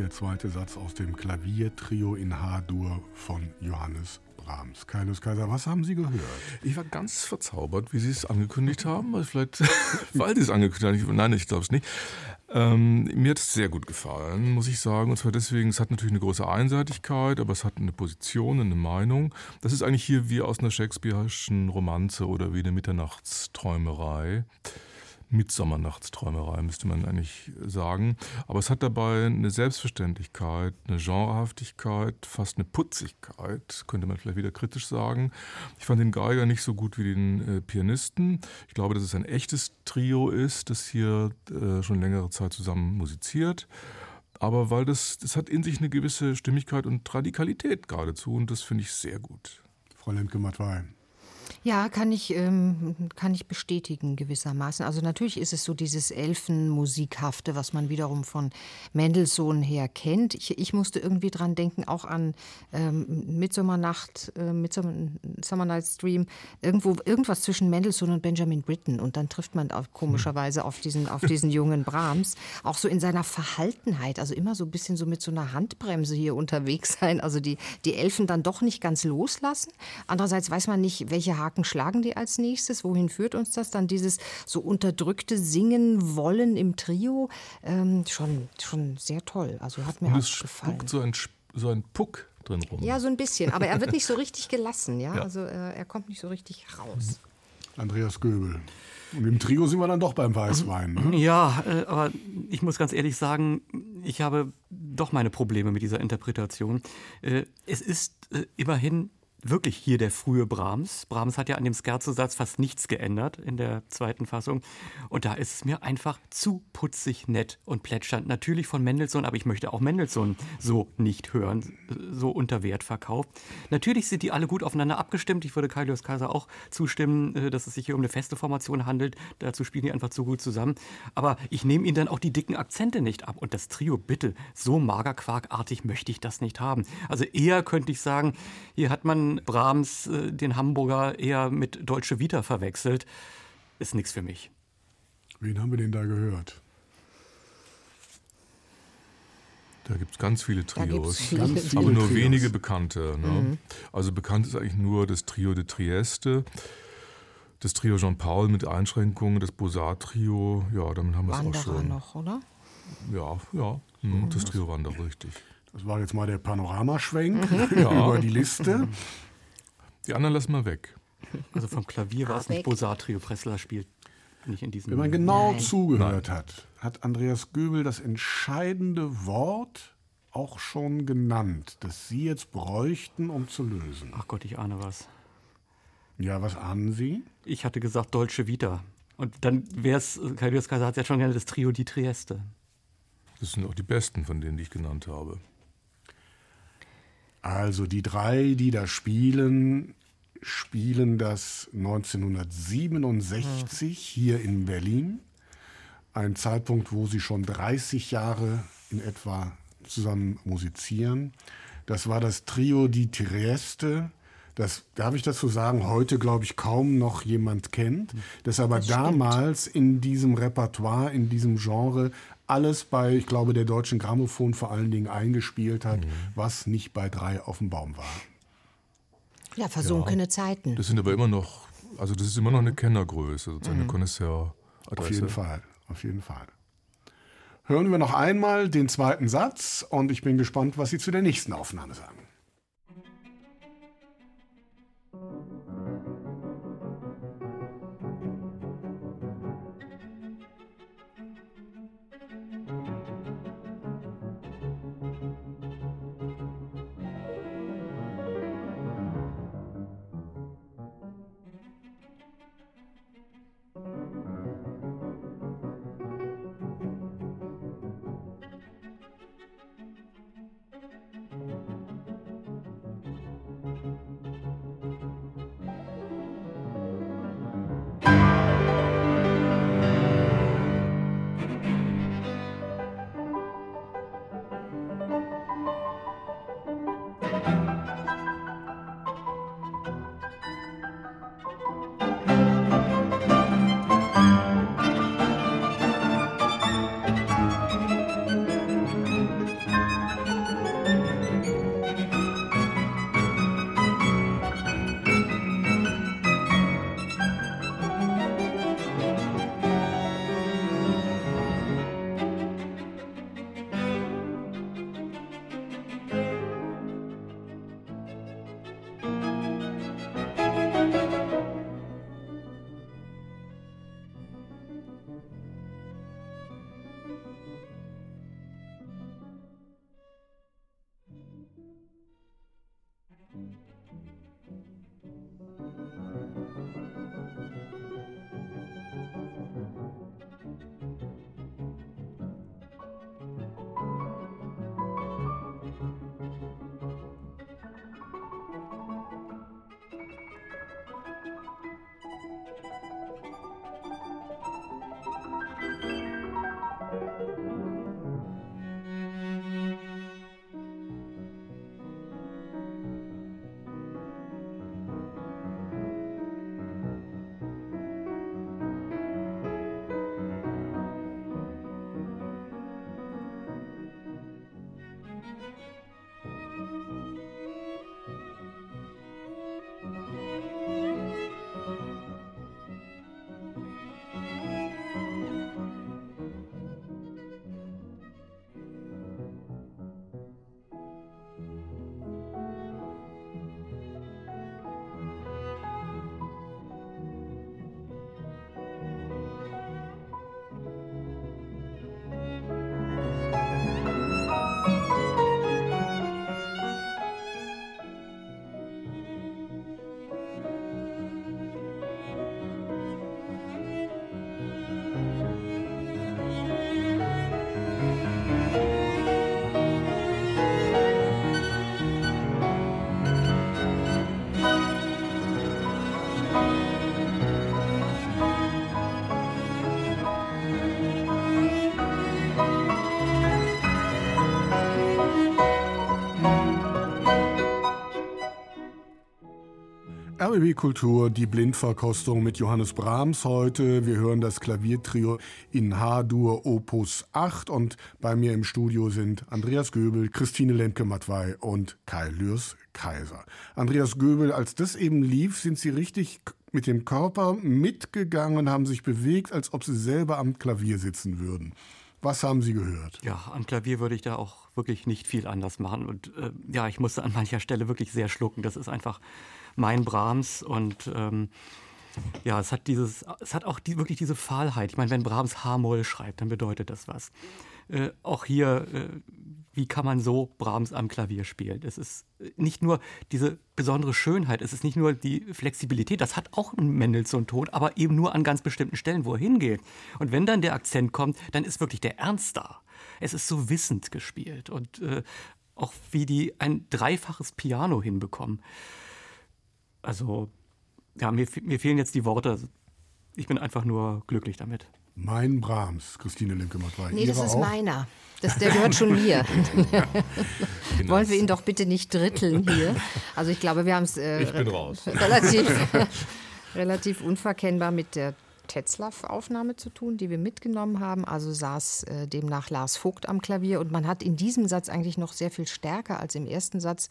Der zweite Satz aus dem Klaviertrio in H-Dur von Johannes Brahms. Kaius Kaiser, was haben Sie gehört? Ich war ganz verzaubert, wie Sie es angekündigt haben. Also vielleicht, weil Sie es angekündigt haben. Nein, ich glaube es nicht. Ähm, mir hat es sehr gut gefallen, muss ich sagen. Und zwar deswegen, es hat natürlich eine große Einseitigkeit, aber es hat eine Position, eine Meinung. Das ist eigentlich hier wie aus einer Shakespeare'schen Romanze oder wie eine Mitternachtsträumerei. Mitsommernachtsträumerei, müsste man eigentlich sagen. Aber es hat dabei eine Selbstverständlichkeit, eine Genrehaftigkeit, fast eine Putzigkeit, könnte man vielleicht wieder kritisch sagen. Ich fand den Geiger nicht so gut wie den äh, Pianisten. Ich glaube, dass es ein echtes Trio ist, das hier äh, schon längere Zeit zusammen musiziert. Aber weil das, das hat in sich eine gewisse Stimmigkeit und Radikalität geradezu und das finde ich sehr gut. Frau Lemke-Matwei. Ja, kann ich, ähm, kann ich bestätigen gewissermaßen. Also natürlich ist es so dieses Elfenmusikhafte, was man wiederum von Mendelssohn her kennt. Ich, ich musste irgendwie dran denken, auch an ähm, Midsommernacht, äh, Midsummer Night's Dream, irgendwo irgendwas zwischen Mendelssohn und Benjamin Britten. Und dann trifft man auf, komischerweise auf diesen, auf diesen jungen Brahms. Auch so in seiner Verhaltenheit, also immer so ein bisschen so mit so einer Handbremse hier unterwegs sein. Also die, die Elfen dann doch nicht ganz loslassen. Andererseits weiß man nicht, welche Haken Haken schlagen die als nächstes? Wohin führt uns das? Dann dieses so unterdrückte Singen wollen im Trio. Ähm, schon, schon sehr toll. Also hat mir es gefallen. So ein, so ein Puck drin rum. Ja, so ein bisschen. Aber er wird nicht so richtig gelassen. Ja? ja. Also äh, er kommt nicht so richtig raus. Andreas Göbel. Und im Trio sind wir dann doch beim Weißwein. Ne? Ja, äh, aber ich muss ganz ehrlich sagen, ich habe doch meine Probleme mit dieser Interpretation. Äh, es ist äh, immerhin wirklich hier der frühe Brahms. Brahms hat ja an dem Scherzo-Satz fast nichts geändert in der zweiten Fassung. Und da ist es mir einfach zu putzig, nett und plätschernd. Natürlich von Mendelssohn, aber ich möchte auch Mendelssohn so nicht hören, so unter Wert verkauft. Natürlich sind die alle gut aufeinander abgestimmt. Ich würde Kaius Kaiser auch zustimmen, äh, dass es sich hier um eine feste Formation handelt. Dazu spielen die einfach zu gut zusammen. Aber ich nehme ihnen dann auch die dicken Akzente nicht ab. Und das Trio, bitte, so magerquarkartig möchte ich das nicht haben. Also eher könnte ich sagen, hier hat man Brahms äh, den Hamburger eher mit Deutsche Vita verwechselt. Ist nichts für mich. Wen haben wir denn da gehört? Da gibt es ganz viele Trios, viele ganz viele aber nur Trios. wenige bekannte. Ne? Mhm. Also bekannt ist eigentlich nur das Trio de Trieste, das Trio Jean-Paul mit Einschränkungen, das Bosat-Trio, ja, damit haben wir es auch schon. noch, oder? Ja, ja, mhm. das Trio Wanderer, richtig. Das war jetzt mal der Panoramaschwenk mhm. ja. über die Liste. Die anderen lassen wir weg. Also vom Klavier war es nicht Bosatrio, Pressler spielt nicht in diesem. Wenn man genau Nein. zugehört Nein. hat, hat Andreas Göbel das entscheidende Wort auch schon genannt, das Sie jetzt bräuchten, um zu lösen. Ach Gott, ich ahne was. Ja, was ahnen Sie? Ich hatte gesagt Dolce Vita. Und dann wäre es, Kaius Kaiser hat es ja schon gerne das Trio di Trieste. Das sind auch die besten von denen, die ich genannt habe. Also die drei, die da spielen, spielen das 1967 hier in Berlin. Ein Zeitpunkt, wo sie schon 30 Jahre in etwa zusammen musizieren. Das war das Trio di Trieste, das darf ich dazu sagen, heute glaube ich kaum noch jemand kennt, das aber das damals in diesem Repertoire, in diesem Genre alles bei, ich glaube, der deutschen Grammophon vor allen Dingen eingespielt hat, mhm. was nicht bei drei auf dem Baum war. Ja, versunkene ja, Zeiten. Das sind aber immer noch, also das ist immer noch eine Kennergröße, sozusagen mhm. eine Connoisseur. Auf jeden Fall, auf jeden Fall. Hören wir noch einmal den zweiten Satz und ich bin gespannt, was Sie zu der nächsten Aufnahme sagen. RBB Kultur, die Blindverkostung mit Johannes Brahms heute. Wir hören das Klaviertrio in H-Dur Opus 8 und bei mir im Studio sind Andreas Göbel, Christine Lemke-Matwei und Kai Lürs Kaiser. Andreas Göbel, als das eben lief, sind Sie richtig mit dem Körper mitgegangen, haben sich bewegt, als ob Sie selber am Klavier sitzen würden. Was haben Sie gehört? Ja, am Klavier würde ich da auch wirklich nicht viel anders machen. Und äh, ja, ich musste an mancher Stelle wirklich sehr schlucken. Das ist einfach mein Brahms und ähm, ja, es hat dieses, es hat auch die, wirklich diese Fahlheit. Ich meine, wenn Brahms H-Moll schreibt, dann bedeutet das was. Äh, auch hier, äh, wie kann man so Brahms am Klavier spielen? Es ist nicht nur diese besondere Schönheit, es ist nicht nur die Flexibilität, das hat auch Mendelssohn-Ton, aber eben nur an ganz bestimmten Stellen, wo er hingeht. Und wenn dann der Akzent kommt, dann ist wirklich der Ernst da. Es ist so wissend gespielt und äh, auch wie die ein dreifaches Piano hinbekommen. Also, ja, mir, mir fehlen jetzt die Worte. Ich bin einfach nur glücklich damit. Mein Brahms, Christine Linkemann war Nee, das ist auch? meiner. Das, der gehört schon mir. Wollen wir ihn doch bitte nicht dritteln hier. Also ich glaube, wir haben es äh, relativ, relativ unverkennbar mit der Tetzlaff-Aufnahme zu tun, die wir mitgenommen haben. Also saß äh, demnach Lars Vogt am Klavier und man hat in diesem Satz eigentlich noch sehr viel stärker als im ersten Satz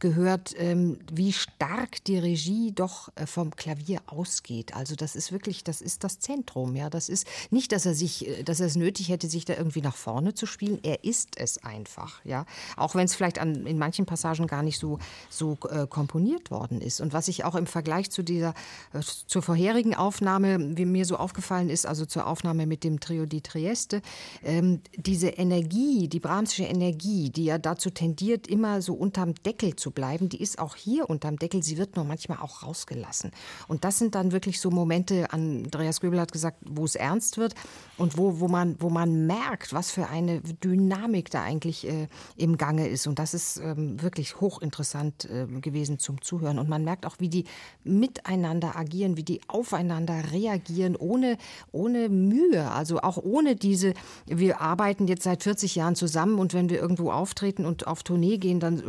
gehört, ähm, wie stark die Regie doch äh, vom Klavier ausgeht. Also das ist wirklich, das ist das Zentrum. Ja, das ist nicht, dass er sich, äh, dass er es nötig hätte, sich da irgendwie nach vorne zu spielen. Er ist es einfach. Ja, auch wenn es vielleicht an, in manchen Passagen gar nicht so so äh, komponiert worden ist. Und was ich auch im Vergleich zu dieser äh, zur vorherigen Aufnahme, wie mir so aufgefallen ist, also zur Aufnahme mit dem Trio di Trieste, ähm, diese Energie, die Brahmsische Energie, die ja dazu tendiert, immer so unterm Deckel zu bleiben, die ist auch hier unterm Deckel, sie wird nur manchmal auch rausgelassen. Und das sind dann wirklich so Momente, Andreas Göbel hat gesagt, wo es ernst wird und wo, wo, man, wo man merkt, was für eine Dynamik da eigentlich äh, im Gange ist. Und das ist ähm, wirklich hochinteressant äh, gewesen zum Zuhören. Und man merkt auch, wie die miteinander agieren, wie die aufeinander reagieren produzieren ohne, ohne Mühe, also auch ohne diese, wir arbeiten jetzt seit 40 Jahren zusammen und wenn wir irgendwo auftreten und auf Tournee gehen, dann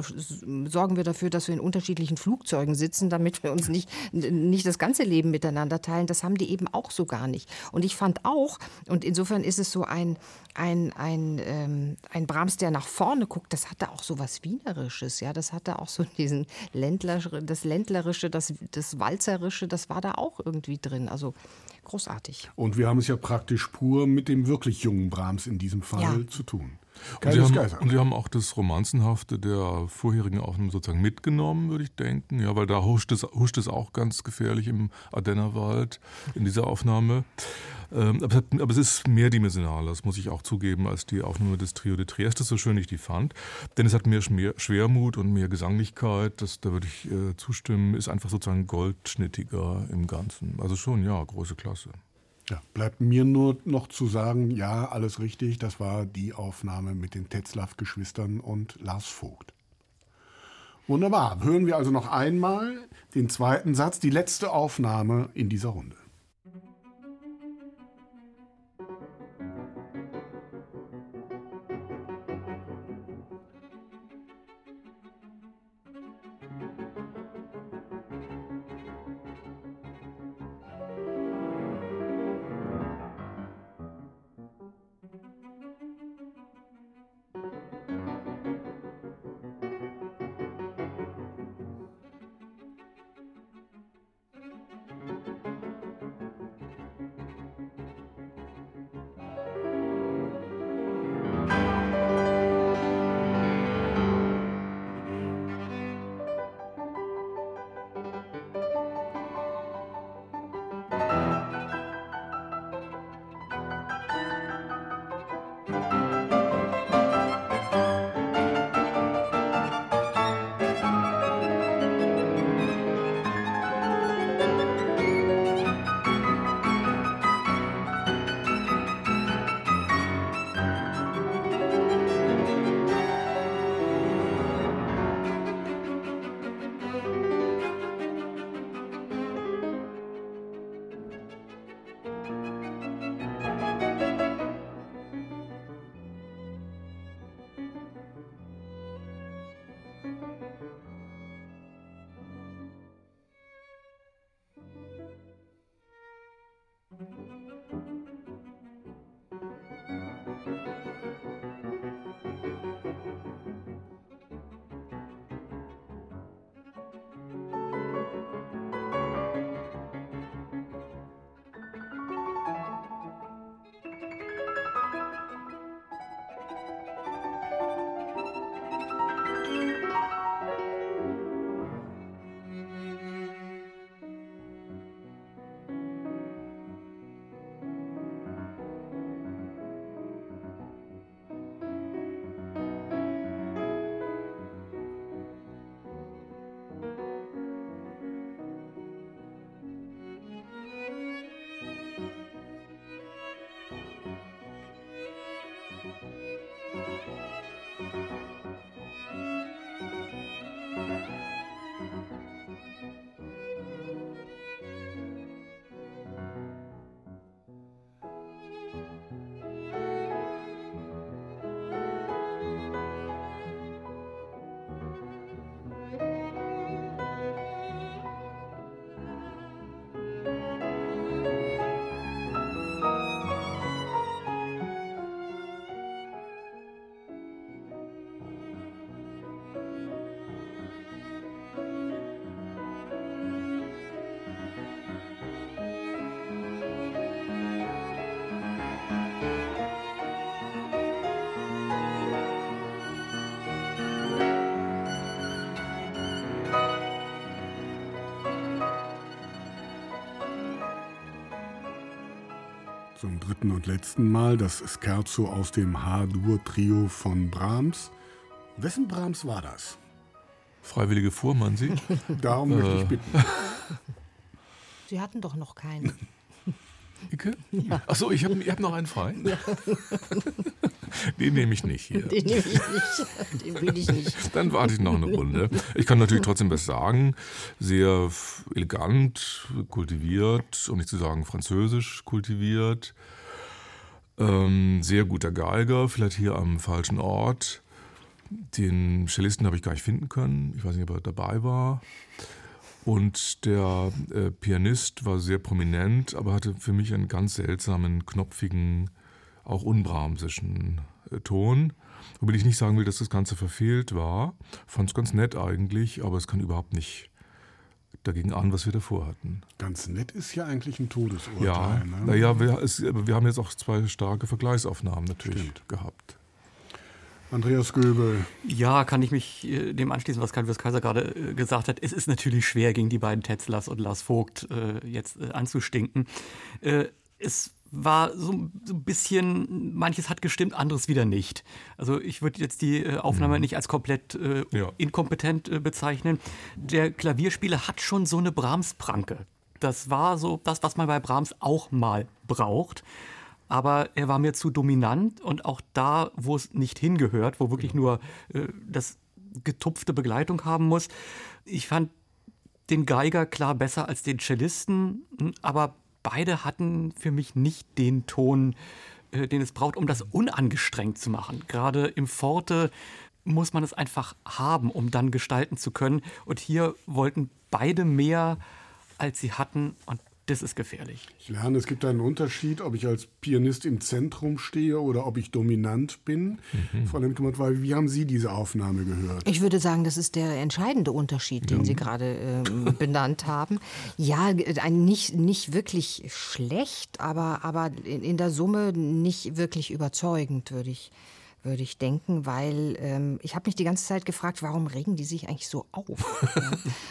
sorgen wir dafür, dass wir in unterschiedlichen Flugzeugen sitzen, damit wir uns nicht, nicht das ganze Leben miteinander teilen. Das haben die eben auch so gar nicht. Und ich fand auch, und insofern ist es so ein, ein, ein, ähm, ein Brahms, der nach vorne guckt, das hatte auch so was Wienerisches, ja, das hatte auch so diesen Ländler, das Ländlerische, das, das Walzerische, das war da auch irgendwie drin. Also großartig. Und wir haben es ja praktisch pur mit dem wirklich jungen Brahms in diesem Fall ja. zu tun. Und sie, haben, und sie, haben, auch das Romanzenhafte der vorherigen Aufnahme sozusagen mitgenommen, würde ich denken. Ja, weil da huscht es, huscht es auch ganz gefährlich im Ardennerwald in dieser Aufnahme. Ähm, aber, aber, es ist mehrdimensionaler, das muss ich auch zugeben, als die Aufnahme des Trio de Trieste, so schön ich die fand. Denn es hat mehr Schwermut und mehr Gesanglichkeit, das, da würde ich äh, zustimmen, ist einfach sozusagen goldschnittiger im Ganzen. Also schon, ja, große Klasse. Ja, bleibt mir nur noch zu sagen, ja, alles richtig, das war die Aufnahme mit den Tetzlaff-Geschwistern und Lars Vogt. Wunderbar. Hören wir also noch einmal den zweiten Satz, die letzte Aufnahme in dieser Runde. Zum dritten und letzten Mal das Scherzo aus dem H-Dur-Trio von Brahms. Wessen Brahms war das? Freiwillige Fuhrmann, Sie? Darum möchte ich bitten. Sie hatten doch noch keinen. Icke? Ja. Achso, ich habe hab noch einen frei. Ja. Den nehme ich nicht hier. Den nehme ich nicht. Den will ich nicht. Dann warte ich noch eine Runde. Ich kann natürlich trotzdem was sagen. Sehr elegant, kultiviert, um nicht zu sagen französisch kultiviert. Ähm, sehr guter Geiger, vielleicht hier am falschen Ort. Den Cellisten habe ich gar nicht finden können. Ich weiß nicht, ob er dabei war. Und der äh, Pianist war sehr prominent, aber hatte für mich einen ganz seltsamen, knopfigen, auch unbrahmsischen äh, Ton. Womit ich nicht sagen will, dass das Ganze verfehlt war. Fand es ganz nett eigentlich, aber es kann überhaupt nicht dagegen an, was wir davor hatten. Ganz nett ist ja eigentlich ein Todesurteil. Ja, ne? naja, wir, wir haben jetzt auch zwei starke Vergleichsaufnahmen natürlich Stimmt. gehabt. Andreas Göbel. Ja, kann ich mich äh, dem anschließen, was Calvus Kaiser gerade äh, gesagt hat. Es ist natürlich schwer, gegen die beiden Tetzlers und Lars Vogt äh, jetzt anzustinken. Es war so, ein bisschen, manches hat gestimmt, anderes wieder nicht. Also ich würde jetzt die äh, Aufnahme mhm. nicht als komplett ja. inkompetent bezeichnen. Der Klavierspieler hat schon so eine Brahms-Pranke. Das war so das, was man bei Brahms auch mal braucht aber er war mir zu dominant und auch da, wo es nicht hingehört, wo wirklich nur äh, das getupfte Begleitung haben muss. Ich fand den Geiger klar besser als den Cellisten, hm, aber beide hatten für mich nicht den Ton, äh, den es braucht, um das unangestrengt zu machen. Gerade im Forte muss man es einfach haben, um dann gestalten zu können. Und hier wollten beide mehr, als sie hatten. Und das ist gefährlich. Ich lerne, es gibt einen Unterschied, ob ich als Pianist im Zentrum stehe oder ob ich dominant bin. Mhm. Frau Lemkemann, weil wie haben Sie diese Aufnahme gehört? Ich würde sagen, das ist der entscheidende Unterschied, den ja. Sie gerade äh, benannt haben. Ja, ein nicht, nicht wirklich schlecht, aber, aber in, in der Summe nicht wirklich überzeugend, würde ich sagen würde ich denken, weil ähm, ich habe mich die ganze Zeit gefragt, warum regen die sich eigentlich so auf?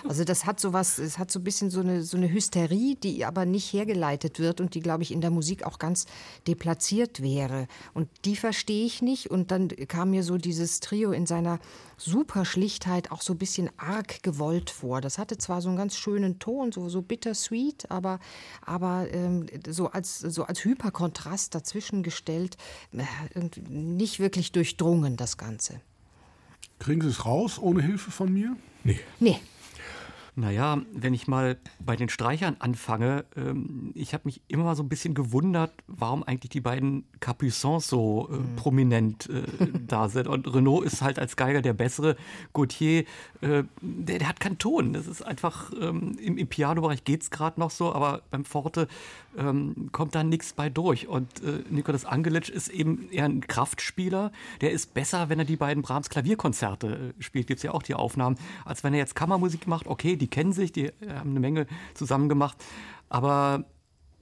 Also das hat so was, es hat so ein bisschen so eine, so eine Hysterie, die aber nicht hergeleitet wird und die, glaube ich, in der Musik auch ganz deplatziert wäre. Und die verstehe ich nicht. Und dann kam mir so dieses Trio in seiner super Schlichtheit auch so ein bisschen arg gewollt vor. Das hatte zwar so einen ganz schönen Ton, so, so bittersweet, aber, aber ähm, so, als, so als Hyperkontrast dazwischen gestellt, äh, nicht wirklich durchdrungen, das Ganze. Kriegen Sie es raus ohne Hilfe von mir? Nee. Nee. Naja, wenn ich mal bei den Streichern anfange, ähm, ich habe mich immer mal so ein bisschen gewundert, warum eigentlich die beiden Capuçons so äh, mhm. prominent äh, da sind. Und Renault ist halt als Geiger der bessere. Gauthier, äh, der, der, hat keinen Ton. Das ist einfach, ähm, im, im Piano-Bereich geht es gerade noch so, aber beim Forte ähm, kommt da nichts bei durch. Und äh, Nikolaus Angelic ist eben eher ein Kraftspieler. Der ist besser, wenn er die beiden Brahms Klavierkonzerte äh, spielt. Gibt es ja auch die Aufnahmen, als wenn er jetzt Kammermusik macht. Okay, die kennen sich, die haben eine Menge zusammen gemacht. Aber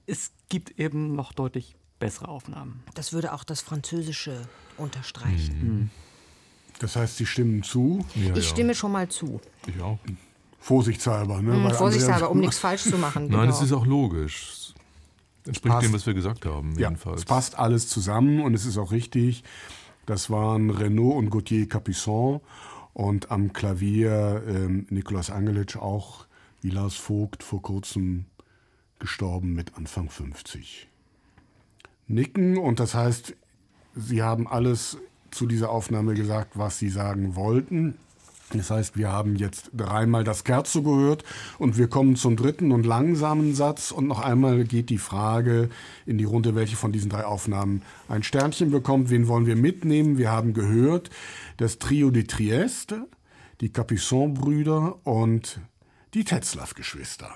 es gibt eben noch deutlich bessere Aufnahmen. Das würde auch das Französische unterstreichen. Mhm. Das heißt, Sie stimmen zu? Ja, ich ja. stimme schon mal zu. Ich auch. Vorsichtshalber, ne? Mhm, vorsichtshalber, um nichts falsch zu machen. Nein, es genau. ist auch logisch. Entspricht dem, was wir gesagt haben, ja, jedenfalls. Es passt alles zusammen und es ist auch richtig. Das waren Renault und Gauthier Capuçon und am Klavier ähm, Nikolaus Angelic, auch wie Lars Vogt, vor kurzem gestorben mit Anfang 50. Nicken und das heißt, Sie haben alles zu dieser Aufnahme gesagt, was Sie sagen wollten. Das heißt, wir haben jetzt dreimal das Kerzo gehört und wir kommen zum dritten und langsamen Satz und noch einmal geht die Frage in die Runde, welche von diesen drei Aufnahmen ein Sternchen bekommt. Wen wollen wir mitnehmen? Wir haben gehört das Trio de Trieste, die Capuçon-Brüder und die Tetzlaff-Geschwister.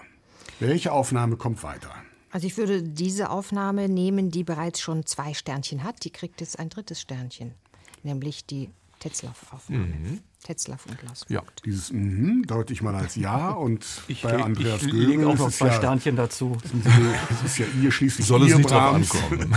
Welche Aufnahme kommt weiter? Also ich würde diese Aufnahme nehmen, die bereits schon zwei Sternchen hat. Die kriegt jetzt ein drittes Sternchen, nämlich die Tetzlaff-Aufnahme. Mhm. Tetzlaff und Lars Ja, dieses mhm deute ich mal als Ja und ich, bei Andreas ich lege auch noch zwei ja, Sternchen dazu. Das ist ja ihr schließlich Soll ihr es nicht drauf ankommen.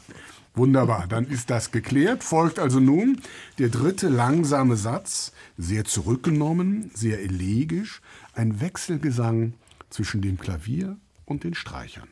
Wunderbar, dann ist das geklärt. Folgt also nun der dritte langsame Satz, sehr zurückgenommen, sehr elegisch, ein Wechselgesang zwischen dem Klavier und den Streichern.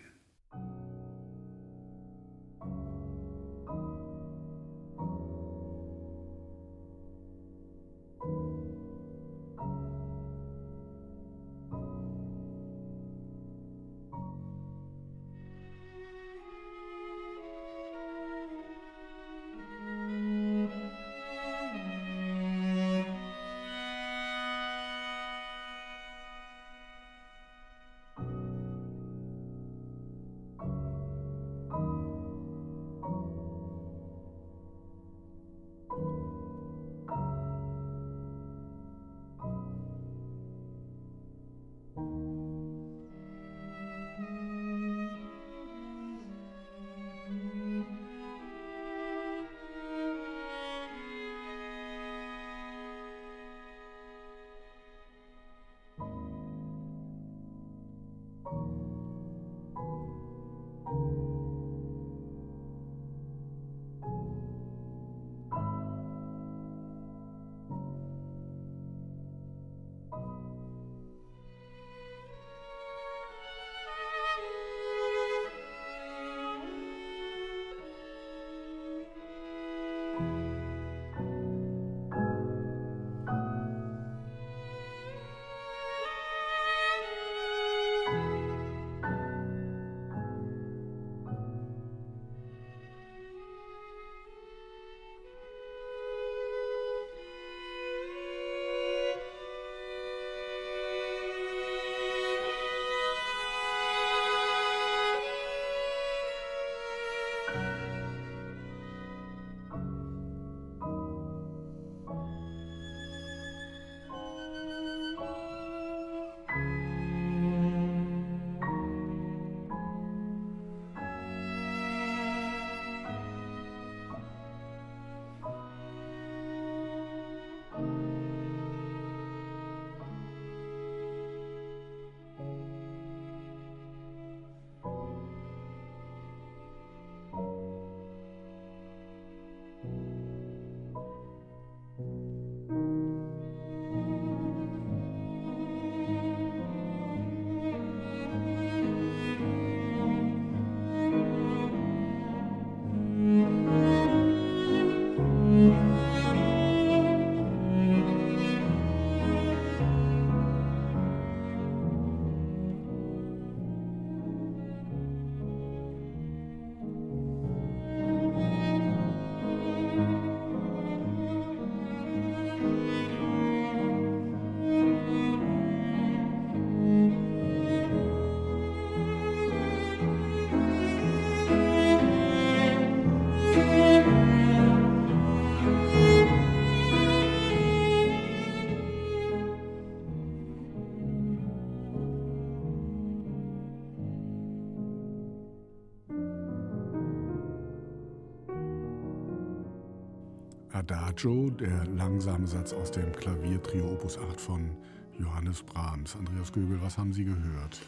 Adagio, der langsame Satz aus dem Klaviertrio Opus 8 von Johannes Brahms. Andreas Göbel, was haben Sie gehört?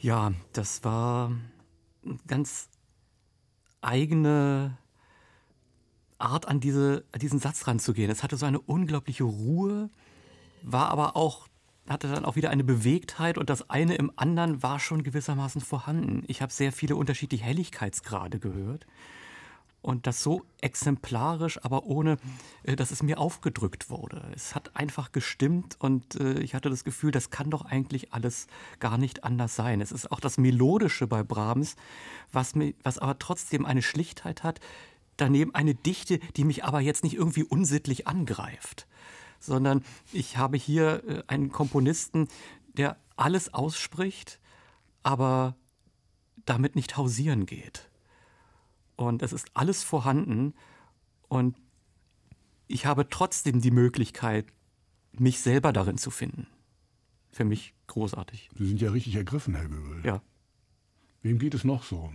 Ja, das war eine ganz eigene Art, an, diese, an diesen Satz ranzugehen. Es hatte so eine unglaubliche Ruhe, war aber auch hatte dann auch wieder eine Bewegtheit und das eine im anderen war schon gewissermaßen vorhanden. Ich habe sehr viele unterschiedliche Helligkeitsgrade gehört und das so exemplarisch, aber ohne, äh, dass es mir aufgedrückt wurde. Es hat einfach gestimmt und äh, ich hatte das Gefühl, das kann doch eigentlich alles gar nicht anders sein. Es ist auch das Melodische bei Brahms, was, mir, was aber trotzdem eine Schlichtheit hat, daneben eine Dichte, die mich aber jetzt nicht irgendwie unsittlich angreift, sondern ich habe hier äh, einen Komponisten, der alles ausspricht, aber damit nicht hausieren geht. Und es ist alles vorhanden. Und ich habe trotzdem die Möglichkeit, mich selber darin zu finden. Für mich großartig. Sie sind ja richtig ergriffen, Herr Göbel. Ja. Wem geht es noch so?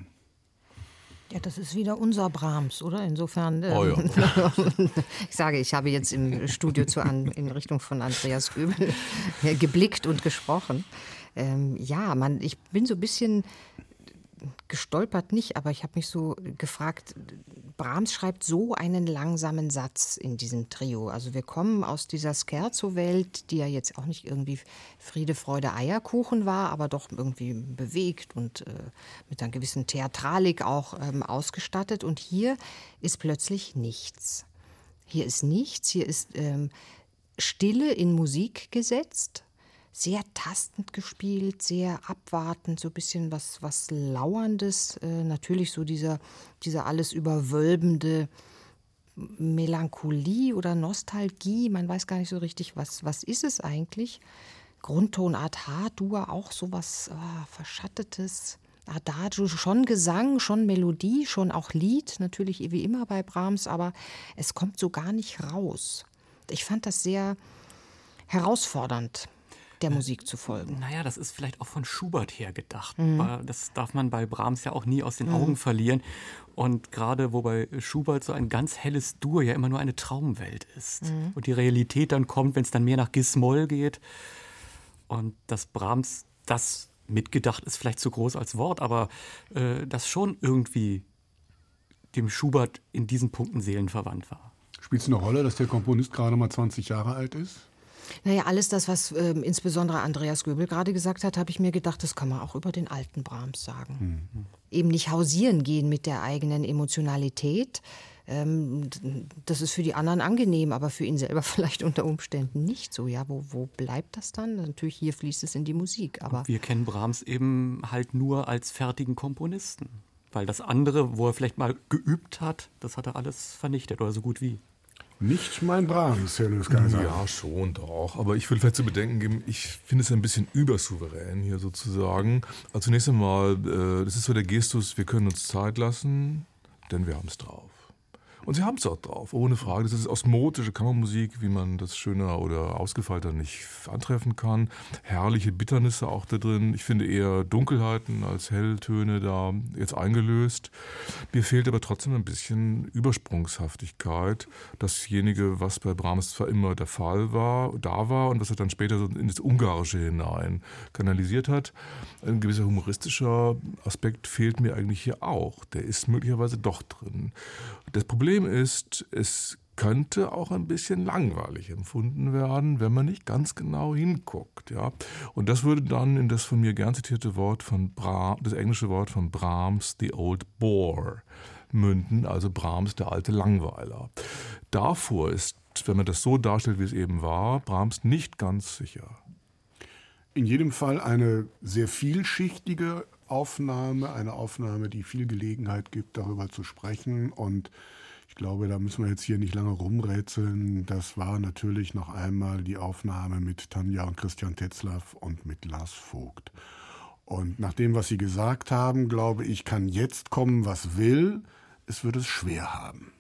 Ja, das ist wieder unser Brahms, oder? Insofern. Ähm, oh ja. ich sage, ich habe jetzt im Studio zu an, in Richtung von Andreas Göbel geblickt und gesprochen. Ähm, ja, man, ich bin so ein bisschen gestolpert nicht, aber ich habe mich so gefragt, Brahms schreibt so einen langsamen Satz in diesem Trio. Also wir kommen aus dieser Scherzo-Welt, die ja jetzt auch nicht irgendwie Friede, Freude, Eierkuchen war, aber doch irgendwie bewegt und äh, mit einer gewissen Theatralik auch ähm, ausgestattet. Und hier ist plötzlich nichts. Hier ist nichts, hier ist ähm, Stille in Musik gesetzt sehr tastend gespielt, sehr abwartend, so ein bisschen was, was Lauerndes. Äh, natürlich so dieser, dieser alles überwölbende Melancholie oder Nostalgie. Man weiß gar nicht so richtig, was, was ist es eigentlich. Grundtonart H-Dur, auch so was ah, Verschattetes. Adagio, schon Gesang, schon Melodie, schon auch Lied, natürlich wie immer bei Brahms, aber es kommt so gar nicht raus. Ich fand das sehr herausfordernd der Musik zu folgen. Naja, das ist vielleicht auch von Schubert her gedacht. Mhm. Das darf man bei Brahms ja auch nie aus den mhm. Augen verlieren. Und gerade wo bei Schubert so ein ganz helles Dur ja immer nur eine Traumwelt ist. Mhm. Und die Realität dann kommt, wenn es dann mehr nach Gismoll geht. Und dass Brahms das mitgedacht ist vielleicht zu groß als Wort, aber äh, das schon irgendwie dem Schubert in diesen Punkten seelenverwandt war. Spielt es eine Rolle, dass der Komponist gerade mal 20 Jahre alt ist? Naja, alles das, was äh, insbesondere Andreas Göbel gerade gesagt hat, habe ich mir gedacht, das kann man auch über den alten Brahms sagen. Mhm. Eben nicht hausieren gehen mit der eigenen Emotionalität. Ähm, das ist für die anderen angenehm, aber für ihn selber vielleicht unter Umständen nicht so. Ja, wo, wo bleibt das dann? Natürlich hier fließt es in die Musik. Aber Und wir kennen Brahms eben halt nur als fertigen Komponisten. Weil das andere, wo er vielleicht mal geübt hat, das hat er alles vernichtet oder so gut wie. Nicht mein Brahms, Herr Löskaiser. Ja, schon doch. Aber ich will vielleicht zu bedenken geben, ich finde es ein bisschen übersouverän hier sozusagen. Also zunächst einmal, äh, das ist so der Gestus, wir können uns Zeit lassen, denn wir haben es drauf. Und sie haben es auch drauf, ohne Frage. Das ist osmotische Kammermusik, wie man das schöner oder ausgefeilter nicht antreffen kann. Herrliche Bitternisse auch da drin. Ich finde eher Dunkelheiten als Helltöne da jetzt eingelöst. Mir fehlt aber trotzdem ein bisschen Übersprungshaftigkeit. Dasjenige, was bei Brahms zwar immer der Fall war, da war und was er dann später so in das Ungarische hinein kanalisiert hat. Ein gewisser humoristischer Aspekt fehlt mir eigentlich hier auch. Der ist möglicherweise doch drin. Das Problem ist, es könnte auch ein bisschen langweilig empfunden werden, wenn man nicht ganz genau hinguckt. Ja? Und das würde dann in das von mir gern zitierte Wort von Brahms, das englische Wort von Brahms, the old bore, münden, also Brahms, der alte Langweiler. davor ist, wenn man das so darstellt, wie es eben war, Brahms nicht ganz sicher. In jedem Fall eine sehr vielschichtige Aufnahme, eine Aufnahme, die viel Gelegenheit gibt, darüber zu sprechen. Und glaube, da müssen wir jetzt hier nicht lange rumrätseln. Das war natürlich noch einmal die Aufnahme mit Tanja und Christian Tetzlaff und mit Lars Vogt. Und nach dem, was Sie gesagt haben, glaube ich, kann jetzt kommen, was will. Es wird es schwer haben.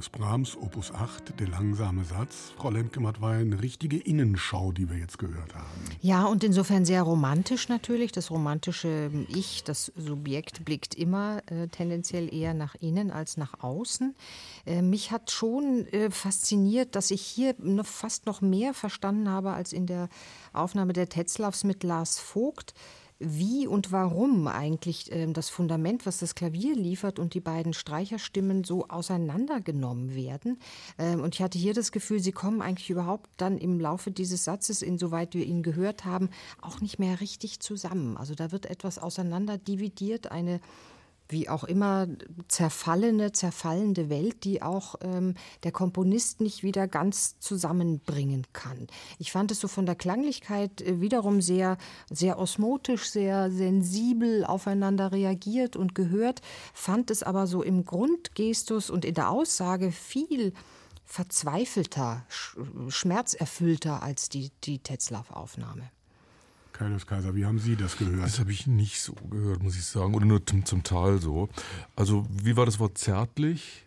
Johannes Brahms, Opus 8, der langsame Satz. Frau Lemke-Matt war eine richtige Innenschau, die wir jetzt gehört haben. Ja, und insofern sehr romantisch natürlich. Das romantische Ich, das Subjekt blickt immer äh, tendenziell eher nach innen als nach außen. Äh, mich hat schon äh, fasziniert, dass ich hier noch fast noch mehr verstanden habe als in der Aufnahme der Tetzlaffs mit Lars Vogt wie und warum eigentlich äh, das Fundament, was das Klavier liefert und die beiden Streicherstimmen so auseinandergenommen werden. Ähm, und ich hatte hier das Gefühl, sie kommen eigentlich überhaupt dann im Laufe dieses Satzes, insoweit wir ihn gehört haben, auch nicht mehr richtig zusammen. Also da wird etwas auseinander dividiert, eine wie auch immer zerfallene, zerfallende Welt, die auch ähm, der Komponist nicht wieder ganz zusammenbringen kann. Ich fand es so von der Klanglichkeit äh, wiederum sehr, sehr osmotisch, sehr sensibel aufeinander reagiert und gehört, fand es aber so im Grundgestus und in der Aussage viel verzweifelter, schmerzerfüllter als die, die Tetzlaff-Aufnahme. Carlos Kaiser, wie haben Sie das gehört? Das habe ich nicht so gehört, muss ich sagen. Oder nur zum, zum Teil so. Also, wie war das Wort zärtlich?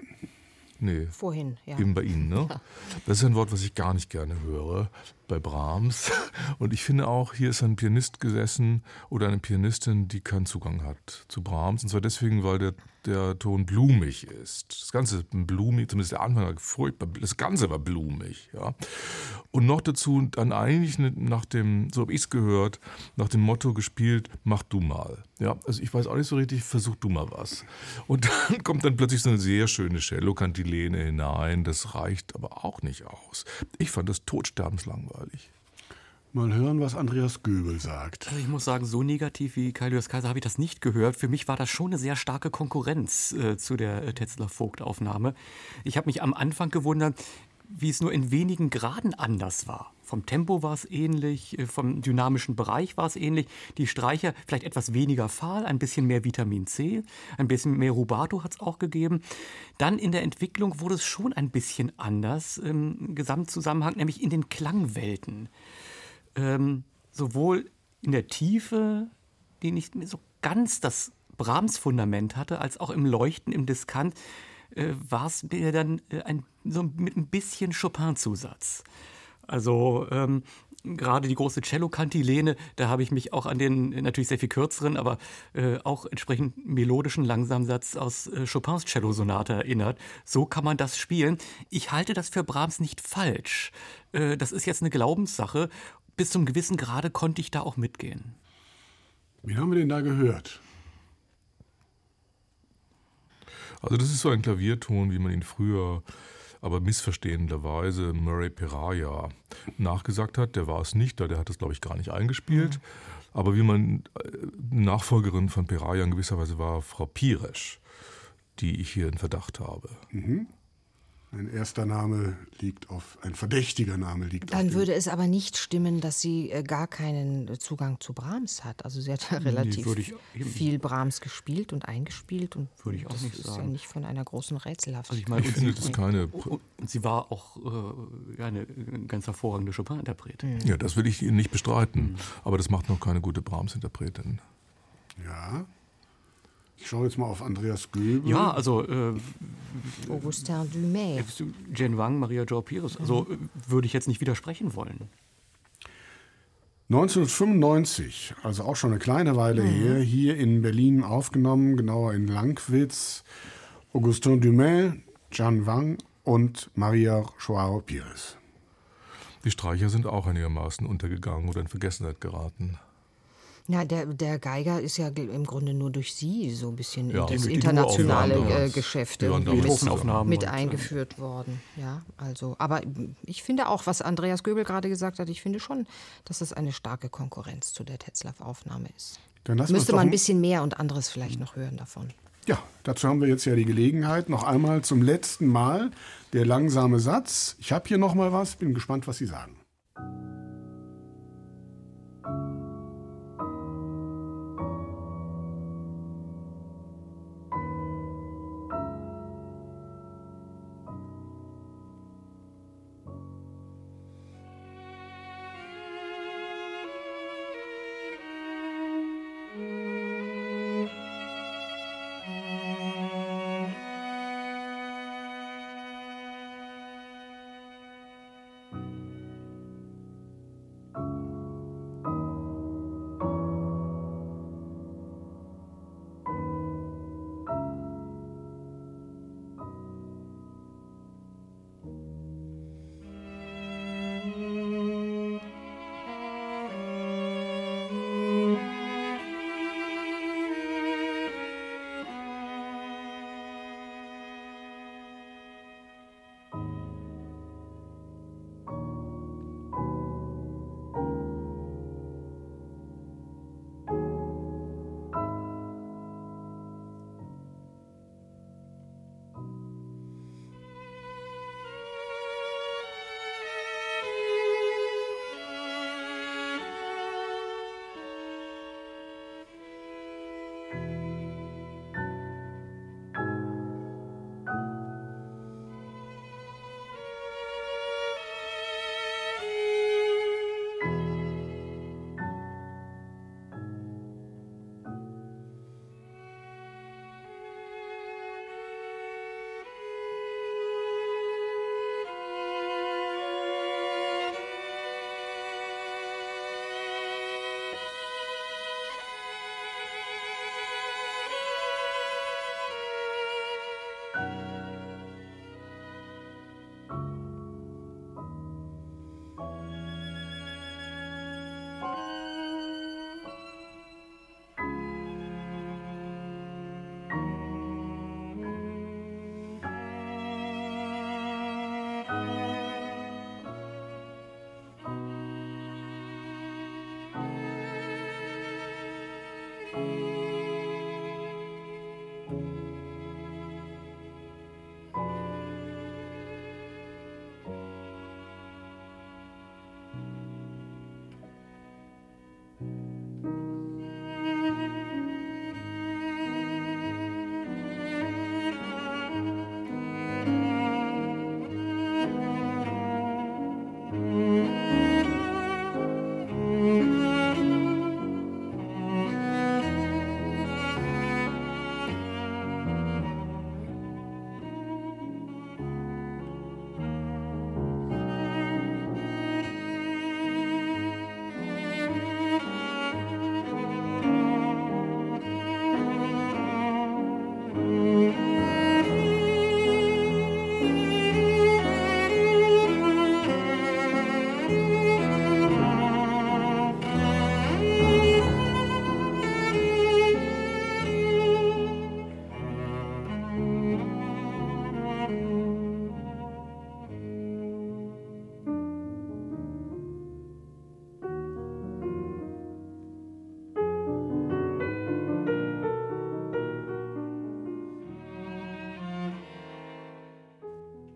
Nee. Vorhin, ja. Eben bei Ihnen, ne? Ja. Das ist ein Wort, was ich gar nicht gerne höre bei Brahms. Und ich finde auch, hier ist ein Pianist gesessen oder eine Pianistin, die keinen Zugang hat zu Brahms. Und zwar deswegen, weil der der Ton blumig ist. Das Ganze blumig, zumindest der Anfang war furchtbar, das Ganze war blumig. Ja. Und noch dazu dann eigentlich nach dem, so habe ich es gehört, nach dem Motto gespielt, mach du mal. Ja, also ich weiß auch nicht so richtig, versuch du mal was. Und dann kommt dann plötzlich so eine sehr schöne Cello-Kantilene hinein, das reicht aber auch nicht aus. Ich fand das totsterbenslangweilig. Mal hören, was Andreas Göbel sagt. Also ich muss sagen, so negativ wie Kaius Kaiser habe ich das nicht gehört. Für mich war das schon eine sehr starke Konkurrenz äh, zu der äh, Tetzler Vogt-Aufnahme. Ich habe mich am Anfang gewundert, wie es nur in wenigen Graden anders war. Vom Tempo war es ähnlich, äh, vom dynamischen Bereich war es ähnlich. Die Streicher vielleicht etwas weniger fahl, ein bisschen mehr Vitamin C, ein bisschen mehr Rubato hat es auch gegeben. Dann in der Entwicklung wurde es schon ein bisschen anders im Gesamtzusammenhang, nämlich in den Klangwelten ähm, sowohl in der Tiefe, die nicht mehr so ganz das Brahms-Fundament hatte, als auch im Leuchten, im Diskant, war es mir dann äh, ein, so mit ein bisschen Chopin-Zusatz. Also ähm, gerade die große Cello-Kantilene, da habe ich mich auch an den natürlich sehr viel kürzeren, aber äh, auch entsprechend melodischen Langsamsatz aus äh, Chopins Cello-Sonate erinnert. So kann man das spielen. Ich halte das für Brahms nicht falsch. Äh, das ist jetzt eine Glaubenssache bis zum gewissen Grade konnte ich da auch mitgehen. Wie haben wir denn da gehört? Also das ist so ein Klavierton, wie man ihn früher, aber missverstehenderweise Murray Peraya nachgesagt hat. Der war es nicht, der hat das, glaube ich, gar nicht eingespielt. Mhm. Aber wie man äh, Nachfolgerin von Peraya in gewisser Weise war, Frau Piresch, die ich hier in Verdacht habe. Mhm. Ein erster Name liegt auf, ein verdächtiger Name liegt Dann auf. Dann würde es aber nicht stimmen, dass sie äh, gar keinen Zugang zu Brahms hat. Also sie hat ja relativ nee, viel Brahms gespielt und eingespielt und würde ich auch das nicht ist sagen. ja nicht von einer großen Rätselhaftigkeit. Also ich, meine, ich finde, das keine. Und sie war auch äh, eine ganz hervorragende Chopin-Interpretin. Mhm. Ja, das will ich Ihnen nicht bestreiten. Mhm. Aber das macht noch keine gute Brahms-Interpretin. Ja. Ich schaue jetzt mal auf Andreas Göbel. Ja, also äh, Augustin Dumais. Jen Wang, Maria Jo Pires. Also mhm. würde ich jetzt nicht widersprechen wollen. 1995, also auch schon eine kleine Weile mhm. her, hier in Berlin aufgenommen, genauer in Langwitz. Augustin Dumais, Jan Wang und Maria Joao Pires. Die Streicher sind auch einigermaßen untergegangen oder in Vergessenheit geraten. Ja, der, der Geiger ist ja im Grunde nur durch Sie so ein bisschen ja, in das internationale äh, Geschäft mit, mit eingeführt worden. Ja, also, aber ich finde auch, was Andreas Göbel gerade gesagt hat, ich finde schon, dass es eine starke Konkurrenz zu der Tetzlaff-Aufnahme ist. Müsste man ein bisschen mehr und anderes vielleicht noch hören davon. Ja, dazu haben wir jetzt ja die Gelegenheit. Noch einmal zum letzten Mal der langsame Satz. Ich habe hier noch mal was, bin gespannt, was Sie sagen.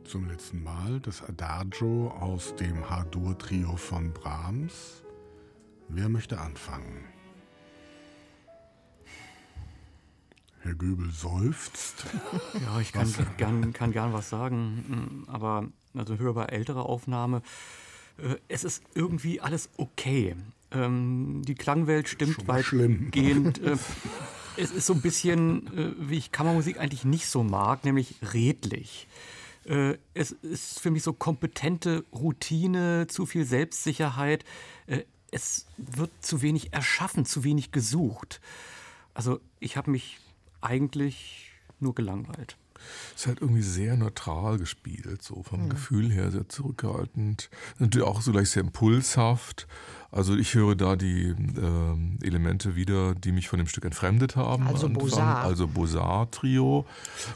Zum letzten Mal das Adagio aus dem H-Dur-Trio von Brahms. Wer möchte anfangen? Herr Göbel seufzt. Ja, ich kann gern, kann gern was sagen, aber also hörbar ältere Aufnahme. Äh, es ist irgendwie alles okay. Ähm, die Klangwelt stimmt weitgehend. Äh, es ist so ein bisschen, äh, wie ich Kammermusik eigentlich nicht so mag, nämlich redlich. Äh, es ist für mich so kompetente Routine, zu viel Selbstsicherheit. Äh, es wird zu wenig erschaffen, zu wenig gesucht. Also ich habe mich eigentlich nur gelangweilt. Es ist halt irgendwie sehr neutral gespielt, so vom mhm. Gefühl her sehr zurückhaltend. Natürlich auch so gleich sehr impulshaft. Also ich höre da die äh, Elemente wieder, die mich von dem Stück entfremdet haben. Also Bosar. Also Bosar-Trio.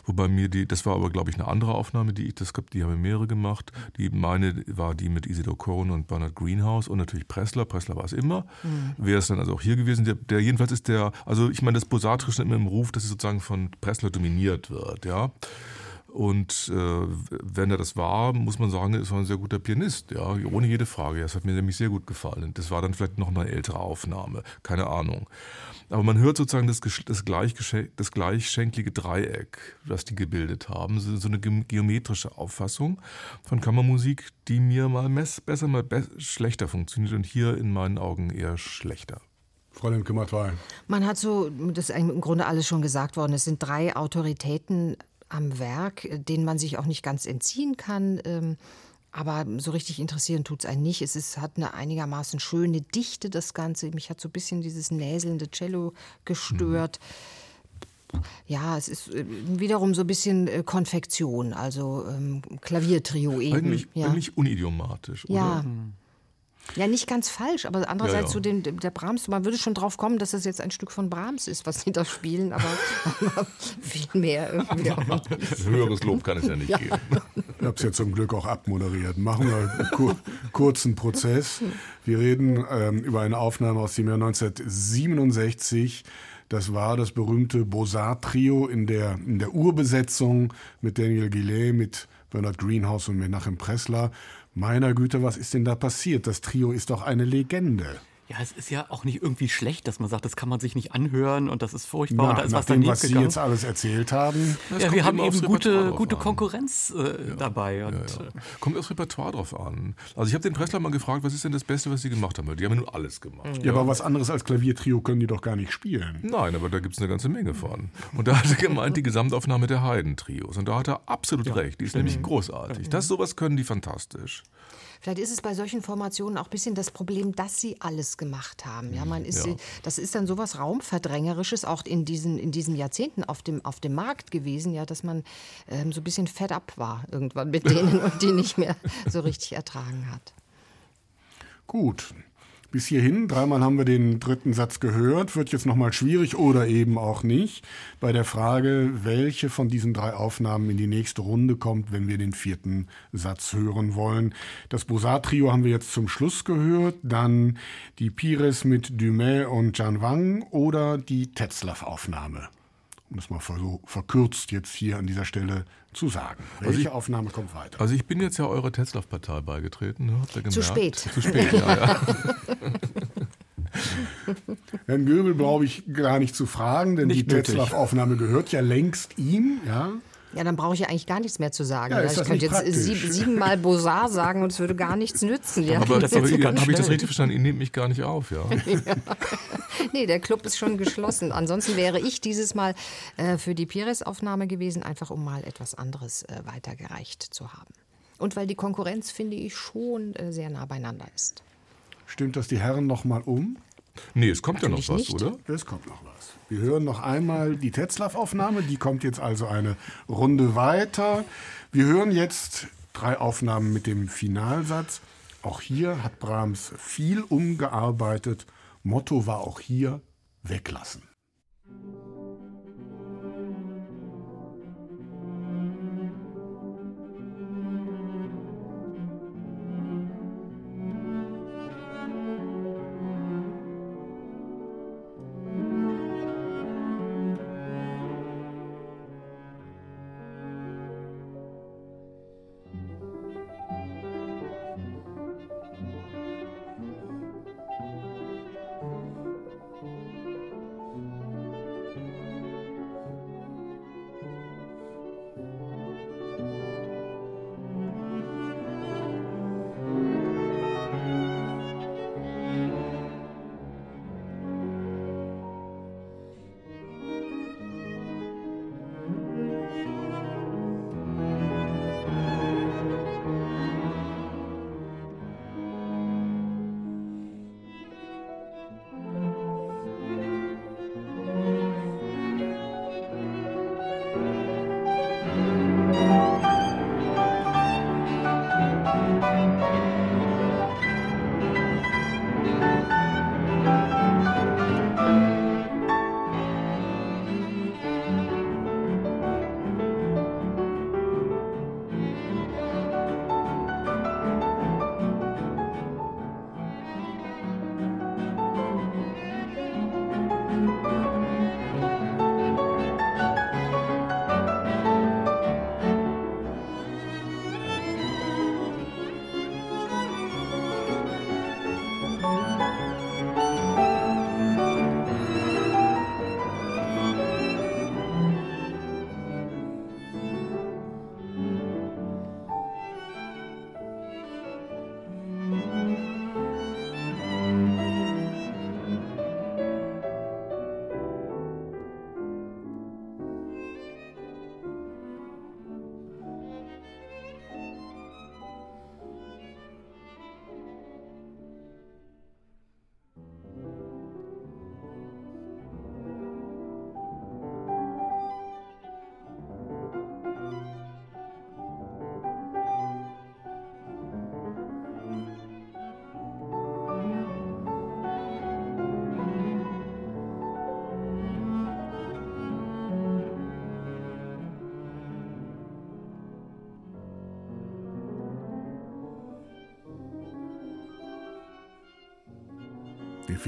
Wobei mir die, das war aber glaube ich eine andere Aufnahme, die ich, das gab, die haben mehrere gemacht. Die meine war die mit Isidor Cohn und Bernard Greenhouse und natürlich Pressler. Pressler war es immer. Mhm. Wäre es dann also auch hier gewesen. Der, der jedenfalls ist der, also ich meine, das Bosar-Trio ist immer im Ruf, dass es sozusagen von Pressler dominiert wird, ja. Und äh, wenn er das war, muss man sagen, ist er ein sehr guter Pianist, ja, ohne jede Frage. Das hat mir nämlich sehr gut gefallen. Das war dann vielleicht noch eine ältere Aufnahme, keine Ahnung. Aber man hört sozusagen das, das, das gleichschenklige Dreieck, das die gebildet haben. So eine geometrische Auffassung von Kammermusik, die mir mal besser, mal be schlechter funktioniert und hier in meinen Augen eher schlechter. Fräulein Kümmertwein. Man hat so, das ist im Grunde alles schon gesagt worden, es sind drei Autoritäten am Werk, äh, denen man sich auch nicht ganz entziehen kann. Ähm, aber so richtig interessieren tut es einen nicht. Es ist, hat eine einigermaßen schöne Dichte, das Ganze. Mich hat so ein bisschen dieses näselnde Cello gestört. Mhm. Ja, es ist äh, wiederum so ein bisschen äh, Konfektion, also ähm, Klaviertrio eben. Eigentlich, ja. eigentlich unidiomatisch, oder? Ja. Mhm. Ja, nicht ganz falsch, aber andererseits ja, ja. so den, der Brahms, man würde schon drauf kommen, dass das jetzt ein Stück von Brahms ist, was sie da spielen, aber, aber viel mehr irgendwie. Höheres Lob kann es ja nicht ja. geben. Ich habe es ja zum Glück auch abmoderiert. Machen wir einen kur kurzen Prozess. Wir reden ähm, über eine Aufnahme aus dem Jahr 1967. Das war das berühmte Beaux-Arts-Trio in der, in der Urbesetzung mit Daniel Gillet, mit Bernard Greenhouse und Menachem Pressler. Meiner Güte, was ist denn da passiert? Das Trio ist doch eine Legende. Ja, es ist ja auch nicht irgendwie schlecht, dass man sagt, das kann man sich nicht anhören und das ist furchtbar. Na, und da ist nach was dem, was Sie jetzt alles erzählt haben. Ja, wir haben eben gute, gute Konkurrenz äh, ja, dabei. Und, ja, ja. Äh, Kommt aufs Repertoire drauf an. Also ich habe den Pressler mal gefragt, was ist denn das Beste, was Sie gemacht haben? Die haben ja nun alles gemacht. Ja, aber was anderes als Klaviertrio können die doch gar nicht spielen. Nein, aber da gibt es eine ganze Menge von. Und da hat er gemeint, die Gesamtaufnahme der Heidentrios. Und da hat er absolut recht. Die ist nämlich großartig. Das sowas können die fantastisch. Vielleicht ist es bei solchen Formationen auch ein bisschen das Problem, dass sie alles gemacht haben. Ja, man ist, ja. das ist dann sowas Raumverdrängerisches auch in diesen, in diesen Jahrzehnten auf dem, auf dem Markt gewesen, ja, dass man ähm, so ein bisschen fed up war irgendwann mit denen und die nicht mehr so richtig ertragen hat. Gut, bis hierhin, dreimal haben wir den dritten Satz gehört, wird jetzt nochmal schwierig oder eben auch nicht. Bei der Frage, welche von diesen drei Aufnahmen in die nächste Runde kommt, wenn wir den vierten Satz hören wollen. Das Bosar-Trio haben wir jetzt zum Schluss gehört, dann die Pires mit Dumais und Jan Wang oder die Tetzlaff-Aufnahme. Um das mal so verkürzt jetzt hier an dieser Stelle zu sagen. Also Welche also ich, Aufnahme kommt weiter? Also ich bin jetzt ja eurer Tetzlaff-Partei beigetreten. Ne? Habt ihr Zu spät. Zu spät, ja. ja. Herrn Göbel brauche ich gar nicht zu fragen, denn nicht die Tetzlaff-Aufnahme gehört ja längst ihm. Ja? Ja, dann brauche ich ja eigentlich gar nichts mehr zu sagen. Ja, ich könnte jetzt sieb, siebenmal Bosar sagen und es würde gar nichts nützen. Ja. Aber, habe ich das richtig verstanden? Ihr nehmt mich gar nicht auf, ja? ja. Nee, der Club ist schon geschlossen. Ansonsten wäre ich dieses Mal äh, für die Pires-Aufnahme gewesen, einfach um mal etwas anderes äh, weitergereicht zu haben. Und weil die Konkurrenz, finde ich, schon äh, sehr nah beieinander ist. Stimmt das die Herren noch mal um? Nee, es kommt Natürlich ja noch was, nicht. oder? Es kommt noch was. Wir hören noch einmal die Tetzlaff-Aufnahme. Die kommt jetzt also eine Runde weiter. Wir hören jetzt drei Aufnahmen mit dem Finalsatz. Auch hier hat Brahms viel umgearbeitet. Motto war auch hier weglassen.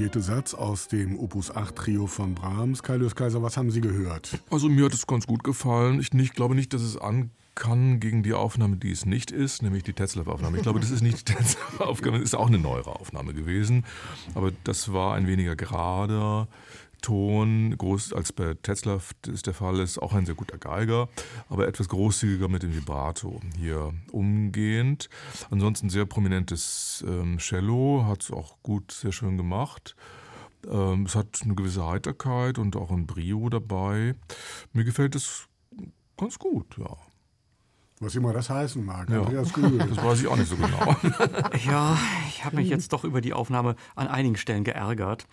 Vierte Satz aus dem Opus 8 Trio von Brahms. Kaius Kaiser, was haben Sie gehört? Also mir hat es ganz gut gefallen. Ich nicht, glaube nicht, dass es an kann gegen die Aufnahme, die es nicht ist, nämlich die Tetzlaff-Aufnahme. Ich glaube, das ist nicht die Tetzlaff-Aufnahme, das ist auch eine neuere Aufnahme gewesen. Aber das war ein weniger gerader Ton, groß als bei Tetzlaff das der Fall ist, auch ein sehr guter Geiger, aber etwas großzügiger mit dem Vibrato hier umgehend. Ansonsten sehr prominentes ähm, Cello, hat es auch gut, sehr schön gemacht. Ähm, es hat eine gewisse Heiterkeit und auch ein Brio dabei. Mir gefällt es ganz gut, ja. Was immer das heißen mag. Ja. Andreas Das weiß ich auch nicht so genau. Ja, ich habe mich jetzt doch über die Aufnahme an einigen Stellen geärgert.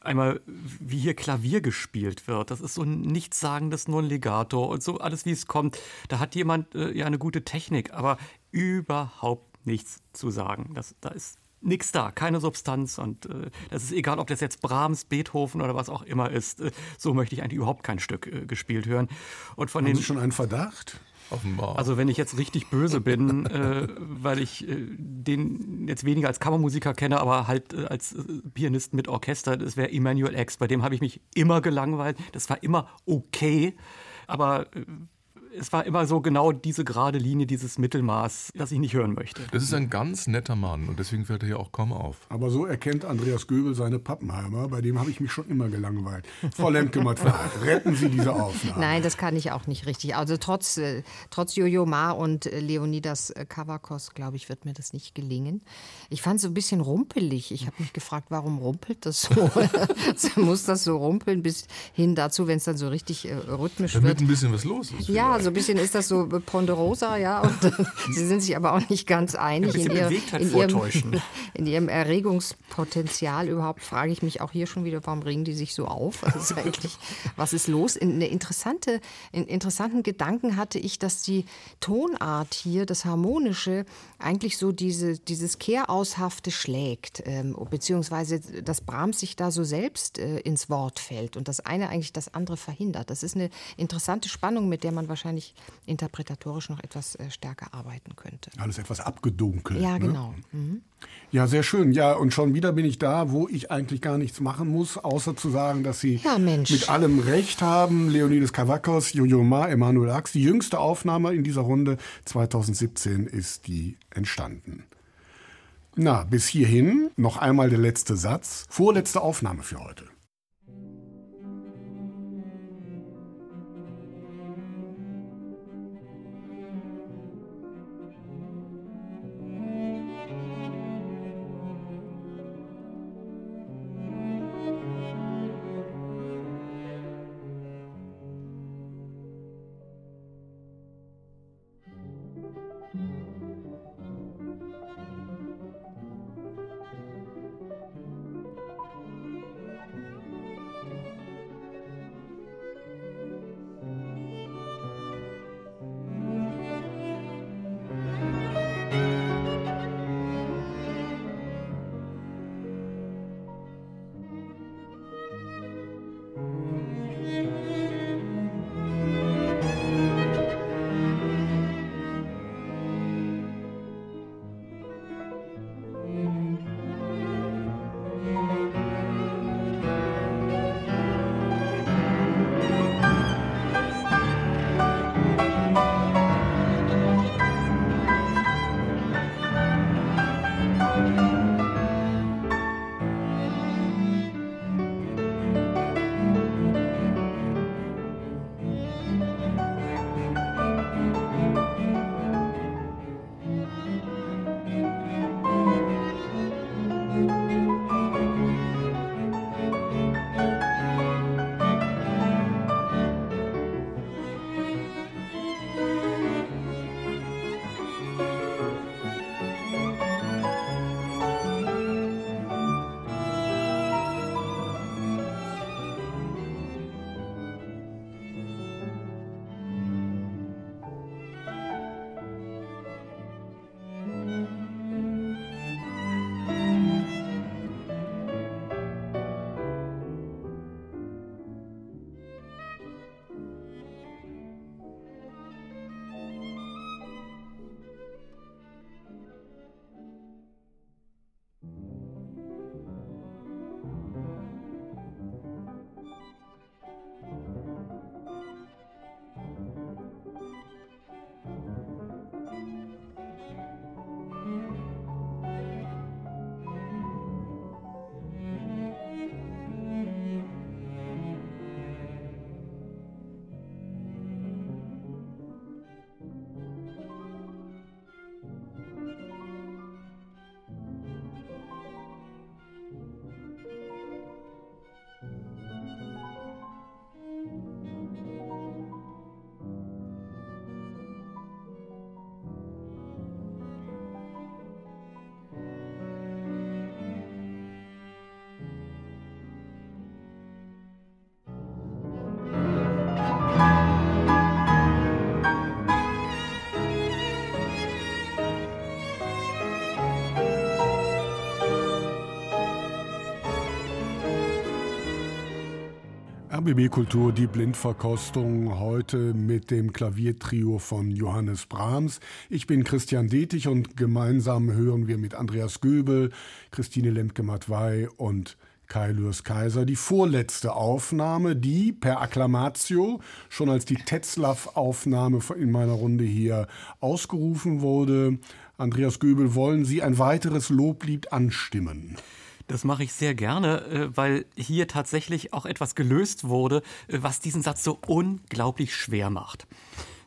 Einmal, wie hier Klavier gespielt wird. Das ist so ein nichtssagendes Non-Legato und so alles, wie es kommt. Da hat jemand äh, ja eine gute Technik, aber überhaupt nichts zu sagen. Das, da ist nichts da, keine Substanz und äh, das ist egal, ob das jetzt Brahms, Beethoven oder was auch immer ist. Äh, so möchte ich eigentlich überhaupt kein Stück äh, gespielt hören. Und von Haben den Sie schon einen Verdacht? Offenbar. also wenn ich jetzt richtig böse bin, äh, weil ich äh, den jetzt weniger als Kammermusiker kenne, aber halt äh, als äh, Pianist mit Orchester, das wäre Emmanuel X. Bei dem habe ich mich immer gelangweilt. Das war immer okay, aber äh, es war immer so genau diese gerade Linie, dieses Mittelmaß, das ich nicht hören möchte. das ist ein ganz netter Mann und deswegen fällt er hier auch kaum auf. Aber so erkennt Andreas Göbel seine Pappenheimer. Bei dem habe ich mich schon immer gelangweilt. Frau Lemke-Matt, retten Sie diese Aufnahme. Nein, das kann ich auch nicht richtig. Also trotz, äh, trotz Jojo Ma und äh, Leonidas äh, Kavakos, glaube ich, wird mir das nicht gelingen. Ich fand es so ein bisschen rumpelig. Ich habe mich gefragt, warum rumpelt das so? Muss das so rumpeln bis hin dazu, wenn es dann so richtig äh, rhythmisch Damit wird? ein bisschen was los ist. Ja, so ein bisschen ist das so ponderosa, ja. Und sie sind sich aber auch nicht ganz einig in, ihr, Bewegtheit in, ihrem, in ihrem Erregungspotenzial. Überhaupt frage ich mich auch hier schon wieder, warum regen die sich so auf? Was ist eigentlich, was ist los? In, eine interessante, in interessanten Gedanken hatte ich, dass die Tonart hier, das Harmonische, eigentlich so diese, dieses Kehraushafte schlägt, ähm, beziehungsweise dass Brahms sich da so selbst äh, ins Wort fällt und das eine eigentlich das andere verhindert. Das ist eine interessante Spannung, mit der man wahrscheinlich interpretatorisch noch etwas äh, stärker arbeiten könnte. Alles etwas abgedunkelt. Ja, ne? genau. Mhm. Ja, sehr schön. Ja, und schon wieder bin ich da, wo ich eigentlich gar nichts machen muss, außer zu sagen, dass Sie Ja, mit allem Recht haben. Leonidas Kavakos, Jojo Ma, Emanuel Ax. Die jüngste Aufnahme in dieser Runde 2017 ist die entstanden. Na, bis hierhin noch einmal der letzte Satz. Vorletzte Aufnahme für heute. RBB Kultur, die Blindverkostung, heute mit dem Klaviertrio von Johannes Brahms. Ich bin Christian Detig und gemeinsam hören wir mit Andreas Göbel, Christine Lemke-Matwei und Kai Lürs Kaiser die vorletzte Aufnahme, die per Akklamatio schon als die Tetzlaff-Aufnahme in meiner Runde hier ausgerufen wurde. Andreas Göbel, wollen Sie ein weiteres Loblied anstimmen? Das mache ich sehr gerne, äh, weil hier tatsächlich auch etwas gelöst wurde, äh, was diesen Satz so unglaublich schwer macht.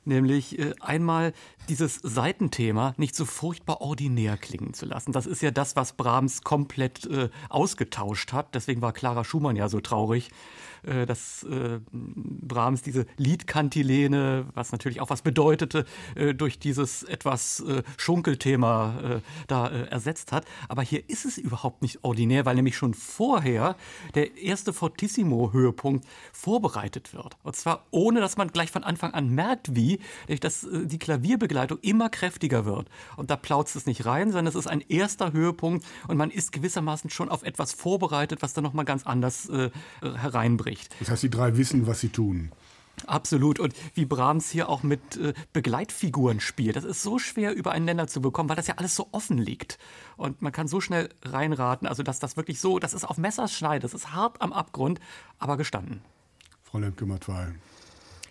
Nämlich äh, einmal dieses Seitenthema nicht so furchtbar ordinär klingen zu lassen. Das ist ja das, was Brahms komplett ausgetauscht hat. Deswegen war Clara Schumann ja so traurig, äh, dass äh, Brahms diese Liedkantilene, was natürlich auch was bedeutete, äh, durch dieses etwas äh, Schunkelthema äh, da äh, ersetzt hat. Aber hier ist es überhaupt nicht ordinär, weil nämlich schon vorher der erste Fortissimo-Höhepunkt vorbereitet wird. Und zwar ohne, dass man gleich von Anfang an merkt, wie, dass die Klavierbegleitung immer kräftiger wird. Und da plautzt es nicht rein, sondern es ist ein erster Höhepunkt und man ist gewissermaßen schon auf etwas vorbereitet, was dann nochmal ganz anders hereinbringt spricht. Das heißt, die drei wissen, was sie tun. Absolut. Und wie Brahms hier auch mit äh, Begleitfiguren spielt, das ist so schwer übereinander zu bekommen, weil das ja alles so offen liegt. Und man kann so schnell reinraten, also dass das wirklich so, das ist auf Messerschneide, das ist hart am Abgrund, aber gestanden. Frau Lemke-Matwei.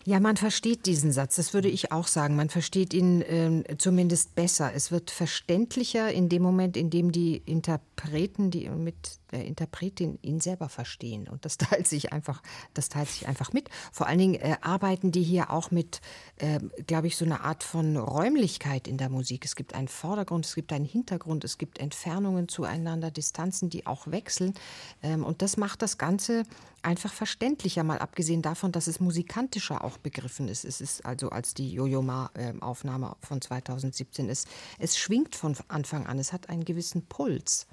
Ja, man versteht diesen Satz, das würde ich auch sagen. Man versteht ihn äh, zumindest besser. Es wird verständlicher in dem Moment, in dem die Interpreten, die mit der Interpretin ihn selber verstehen. Und das teilt sich einfach, das teilt sich einfach mit. Vor allen Dingen äh, arbeiten die hier auch mit, äh, glaube ich, so einer Art von Räumlichkeit in der Musik. Es gibt einen Vordergrund, es gibt einen Hintergrund, es gibt Entfernungen zueinander, Distanzen, die auch wechseln. Ähm, und das macht das Ganze einfach verständlicher, mal abgesehen davon, dass es musikantischer auch begriffen ist. Es ist also als die Jojo Ma-Aufnahme ähm, von 2017 ist. Es schwingt von Anfang an, es hat einen gewissen Puls.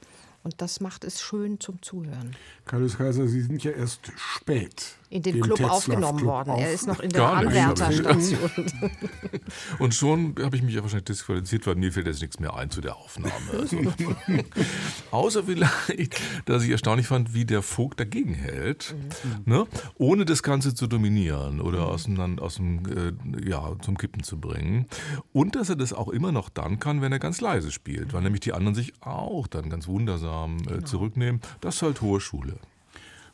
Und das macht es schön zum Zuhören. Carlos Kaiser, Sie sind ja erst spät in den Club aufgenommen Club worden. Auf. Er ist noch in der Anwärterstation. Und schon habe ich mich ja wahrscheinlich disqualifiziert, weil mir fällt jetzt nichts mehr ein zu der Aufnahme. Also, außer vielleicht, dass ich erstaunlich fand, wie der Vogt dagegen hält, mhm. ne? ohne das Ganze zu dominieren oder mhm. aus dem, aus dem äh, ja, zum Kippen zu bringen. Und dass er das auch immer noch dann kann, wenn er ganz leise spielt, weil nämlich die anderen sich auch dann ganz wundersam äh, genau. zurücknehmen. Das ist halt hohe Schule.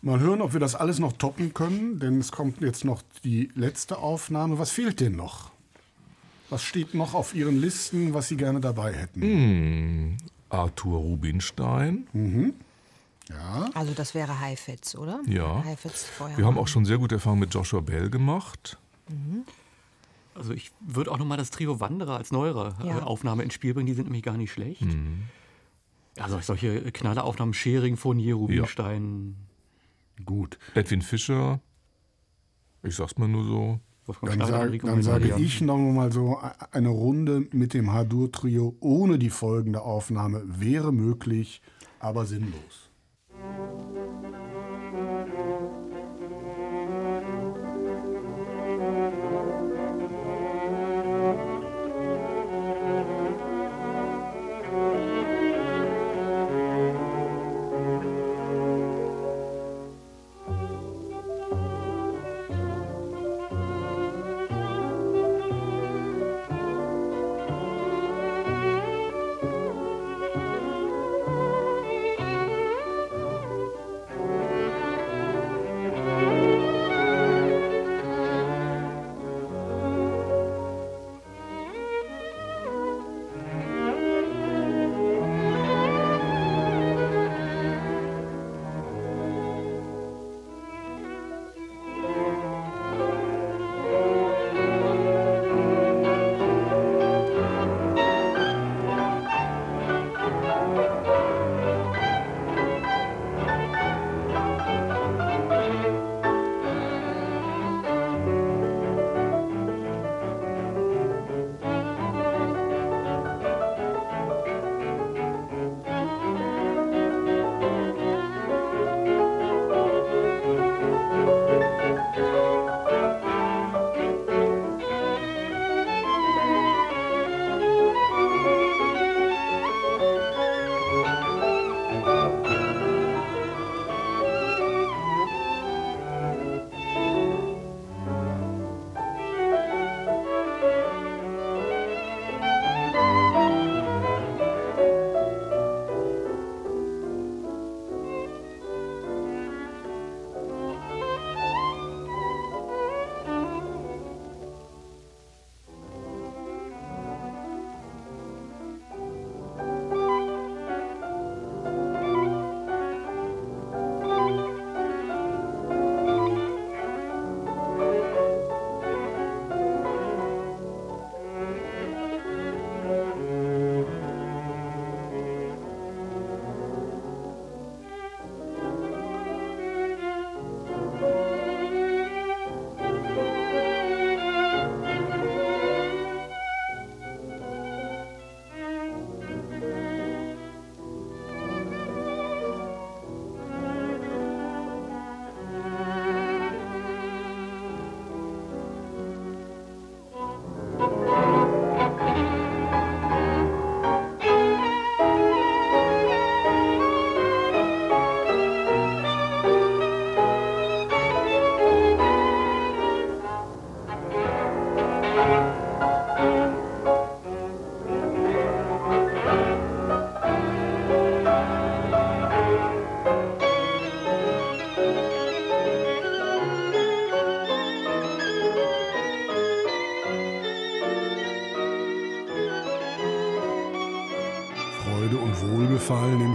Mal hören, ob wir das alles noch toppen können, denn es kommt jetzt noch die letzte Aufnahme. Was fehlt denn noch? Was steht noch auf Ihren Listen, was Sie gerne dabei hätten? Hm, Arthur Rubinstein. Mhm. Ja. Also das wäre Heifetz, oder? Ja. Heifetz wir haben auch schon sehr gute Erfahrungen mit Joshua Bell gemacht. Mhm. Also ich würde auch noch mal das Trio Wanderer als neuere äh, ja. Aufnahme ins Spiel bringen. Die sind nämlich gar nicht schlecht. Mhm. Also solche Knalleraufnahmen, Schering, Fournier, Rubinstein. Ja. Gut. Edwin Fischer, ich sag's mal nur so. Dann, sag, dann sage ich noch mal so, eine Runde mit dem Hadur-Trio ohne die folgende Aufnahme wäre möglich, aber sinnlos.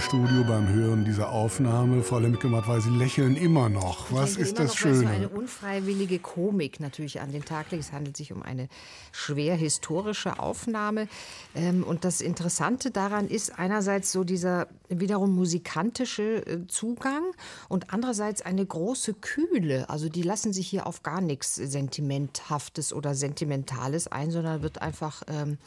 Studio beim Hören dieser Aufnahme. Frau Lemke-Matt, weil Sie lächeln immer noch. Was ist das noch, Schöne? So eine unfreiwillige Komik natürlich an den Tag legt. Es handelt sich um eine schwer historische Aufnahme. Ähm, und das Interessante daran ist einerseits so dieser wiederum musikantische äh, Zugang und andererseits eine große Kühle. Also die lassen sich hier auf gar nichts Sentimenthaftes oder Sentimentales ein, sondern wird einfach ähm,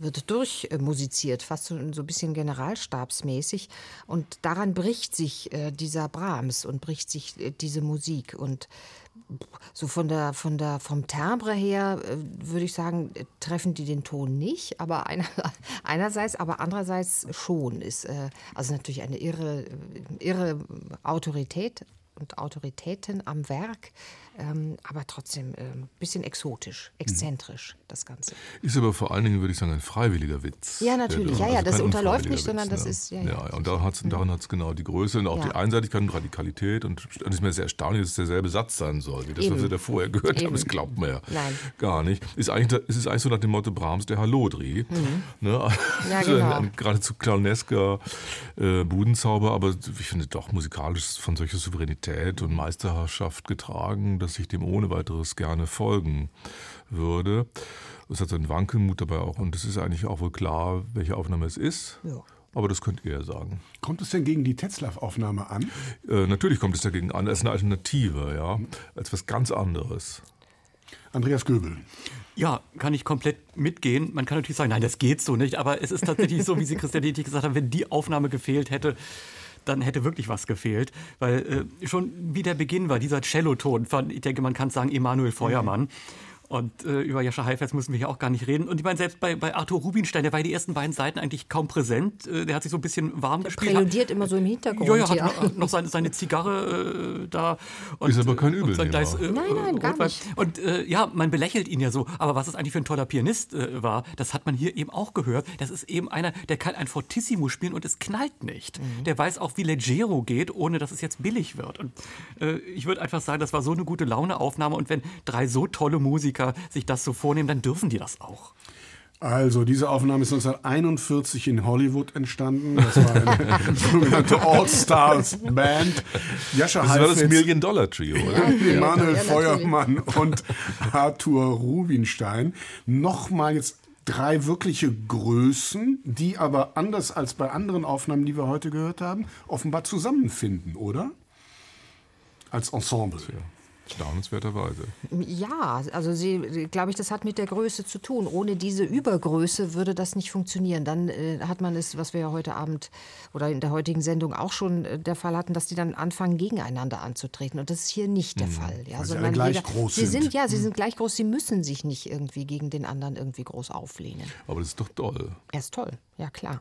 wird durchmusiziert, fast so, ein bisschen generalstabsmäßig. Und daran bricht sich äh, dieser Brahms und bricht sich äh, diese Musik. Und so von der, von der, vom Timbre her äh, würde ich sagen, treffen die den Ton nicht, aber einer, einerseits, aber andererseits schon. Ist also natürlich eine irre, irre Autorität und Autoritäten am Werk, ähm, aber trotzdem ein ähm, bisschen exotisch, exzentrisch, das Ganze. Ist aber vor allen Dingen, würde ich sagen, ein freiwilliger Witz. Ja, natürlich. Ja, ja, Also das unterläuft nicht, sondern Witz, das ne? ist- ja, Ja, ja. und daran hat es daran hat's genau die Größe und auch Ja. die Einseitigkeit und Radikalität. Und es ist mir sehr erstaunlich, dass es derselbe Satz sein soll, wie das, was Eben. wir da vorher gehört haben. Eben. Das glaubt man ja Nein. gar nicht. Ist eigentlich, es ist eigentlich so nach dem Motto Brahms, der Hallodri. Ne? Mhm. Ja, Also genau. ein, ein geradezu clownesker äh, Budenzauber, aber ich finde doch musikalisch von solcher Souveränität und Meisterherrschaft getragen, dass ich dem ohne weiteres gerne folgen würde. Es hat so einen Wankelmut dabei auch und es ist eigentlich auch wohl klar, welche Aufnahme es ist. Ja. Aber das könnt ihr sagen. Kommt es denn gegen die Tetzlaff-Aufnahme an? Äh, natürlich kommt es dagegen an, als eine Alternative, ja, als was ganz anderes. Andreas Göbel. Ja, kann ich komplett mitgehen. Man kann natürlich sagen, nein, das geht so nicht. Aber es ist tatsächlich so, wie Sie Christian Dietrich gesagt haben, wenn die Aufnahme gefehlt hätte, dann hätte wirklich was gefehlt. Weil äh, schon wie der Beginn war, dieser Celloton, von, ich denke, man kann sagen, Emanuel Feuermann. Und äh, über Jascha Heifetz müssen wir hier auch gar nicht reden. Und ich meine, selbst bei, bei Arthur Rubinstein, der war die ersten beiden Seiten eigentlich kaum präsent. Äh, der hat sich so ein bisschen warm gespielt. Präludiert immer so im Hintergrund. Ja, ja, hat ja. noch, noch seine, seine Zigarre äh, da. Und, Ist aber kein äh, und sein. Gleis, äh, Nein, nein, gar Rotwein. nicht. Und äh, ja, man belächelt ihn ja so. Aber was es eigentlich für ein toller Pianist äh, war, das hat man hier eben auch gehört. Das ist eben einer, der kann ein Fortissimo spielen und es knallt nicht. Mhm. Der weiß auch, wie leggero geht, ohne dass es jetzt billig wird. Und äh, ich würde einfach sagen, das war so eine gute Laune-Aufnahme. Und wenn drei so tolle Musiker sich das so vornehmen, dann dürfen die das auch. Also, diese Aufnahme ist 1941 in Hollywood entstanden. Das war eine sogenannte All-Stars-Band. Jascha Das war das Heifetz, Million-Dollar-Trio, oder? Emanuel Ja. Feuermann und Arthur Rubinstein. Nochmal jetzt drei wirkliche Größen, die aber anders als bei anderen Aufnahmen, die wir heute gehört haben, offenbar zusammenfinden, oder? Als Ensemble. Staunenswerterweise. Ja, also sie, glaube ich, das hat mit der Größe zu tun. Ohne diese Übergröße würde das nicht funktionieren. Dann äh, hat man es, was wir ja heute Abend oder in der heutigen Sendung auch schon äh, der Fall hatten, dass die dann anfangen, gegeneinander anzutreten. Und das ist hier nicht der Fall. Ja, Mhm. weil sie alle gleich jeder- groß sie sind. sind. Ja, sie sind gleich groß. Sie müssen sich nicht irgendwie gegen den anderen irgendwie groß auflehnen. Aber das ist doch toll. Er ist toll, ja klar.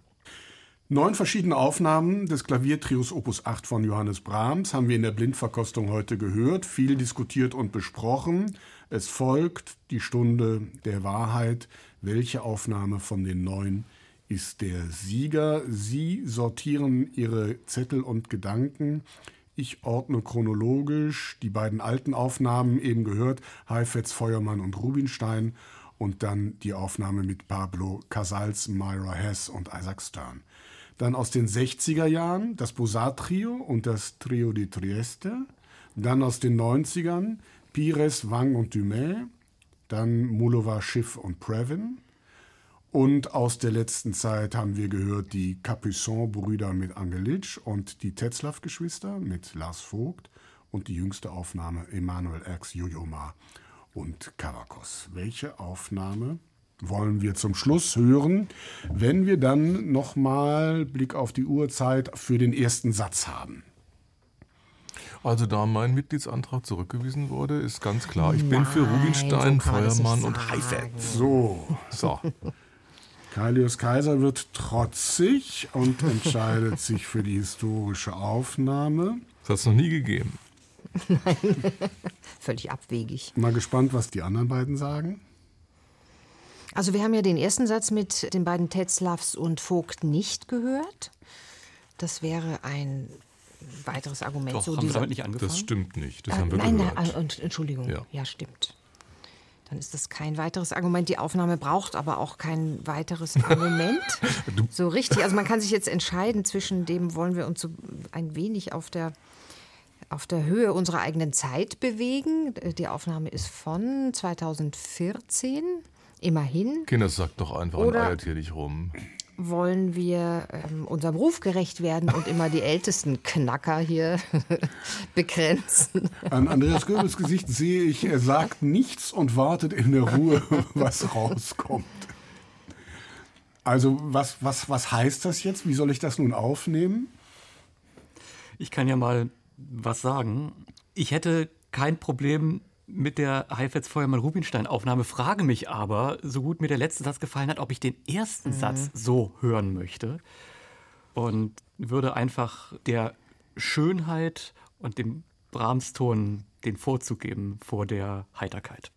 Neun verschiedene Aufnahmen des Klaviertrios Opus 8 von Johannes Brahms haben wir in der Blindverkostung heute gehört, viel diskutiert und besprochen. Es folgt die Stunde der Wahrheit. Welche Aufnahme von den neun ist der Sieger? Sie sortieren Ihre Zettel und Gedanken. Ich ordne chronologisch die beiden alten Aufnahmen, eben gehört, Heifetz, Feuermann und Rubinstein und dann die Aufnahme mit Pablo Casals, Myra Hess und Isaac Stern. Dann aus den 60er Jahren das Bosat-Trio und das Trio di Trieste. Dann aus den 90ern Pires, Wang und Dumais. Dann Mulova, Schiff und Previn. Und aus der letzten Zeit haben wir gehört die Capuçon-Brüder mit Angelitsch und die Tetzlaff-Geschwister mit Lars Vogt und die jüngste Aufnahme Emanuel X, Jojoma und Kavakos. Welche Aufnahme wollen wir zum Schluss hören, wenn wir dann nochmal Blick auf die Uhrzeit für den ersten Satz haben? Also da mein Mitgliedsantrag zurückgewiesen wurde, ist ganz klar, ich bin für Nein, Rubinstein, so Feuermann und. Heifetz. So, So, Kailius Kaiser wird trotzig und entscheidet sich für die historische Aufnahme. das hat es noch nie gegeben. Völlig abwegig. Mal gespannt, was die anderen beiden sagen. Also wir haben ja den ersten Satz mit den beiden Tetzlaffs und Vogt nicht gehört. Das wäre ein weiteres Argument. Doch, so haben wir damit nicht angefangen? Das stimmt nicht, das Äh, haben wir nein, gehört. nein, ah, und- Entschuldigung. Ja. Ja. stimmt. dann ist das kein weiteres Argument. Die Aufnahme braucht aber auch kein weiteres Argument. so richtig. Also man kann sich jetzt entscheiden zwischen dem, wollen wir uns so ein wenig auf der auf der Höhe unserer eigenen Zeit bewegen. Die Aufnahme ist von 2014, immerhin. Kinder, sag doch einfach Oder- und eiert hier nicht rum. Wollen wir ähm, unserem Ruf gerecht werden und immer die ältesten Knacker hier begrenzen? An Andreas Goebbels Gesicht sehe ich, er sagt nichts und wartet in der Ruhe, was rauskommt. Also, was, was, was heißt das jetzt? Wie soll ich das nun aufnehmen? Ich kann ja mal was sagen. Ich hätte kein Problem mit der Heifetz Feuermann Rubinstein Aufnahme, frage mich aber, so gut mir der letzte Satz gefallen hat, ob ich den ersten Satz so hören möchte und würde einfach der Schönheit und dem Brahms-Ton den Vorzug geben vor der Heiterkeit.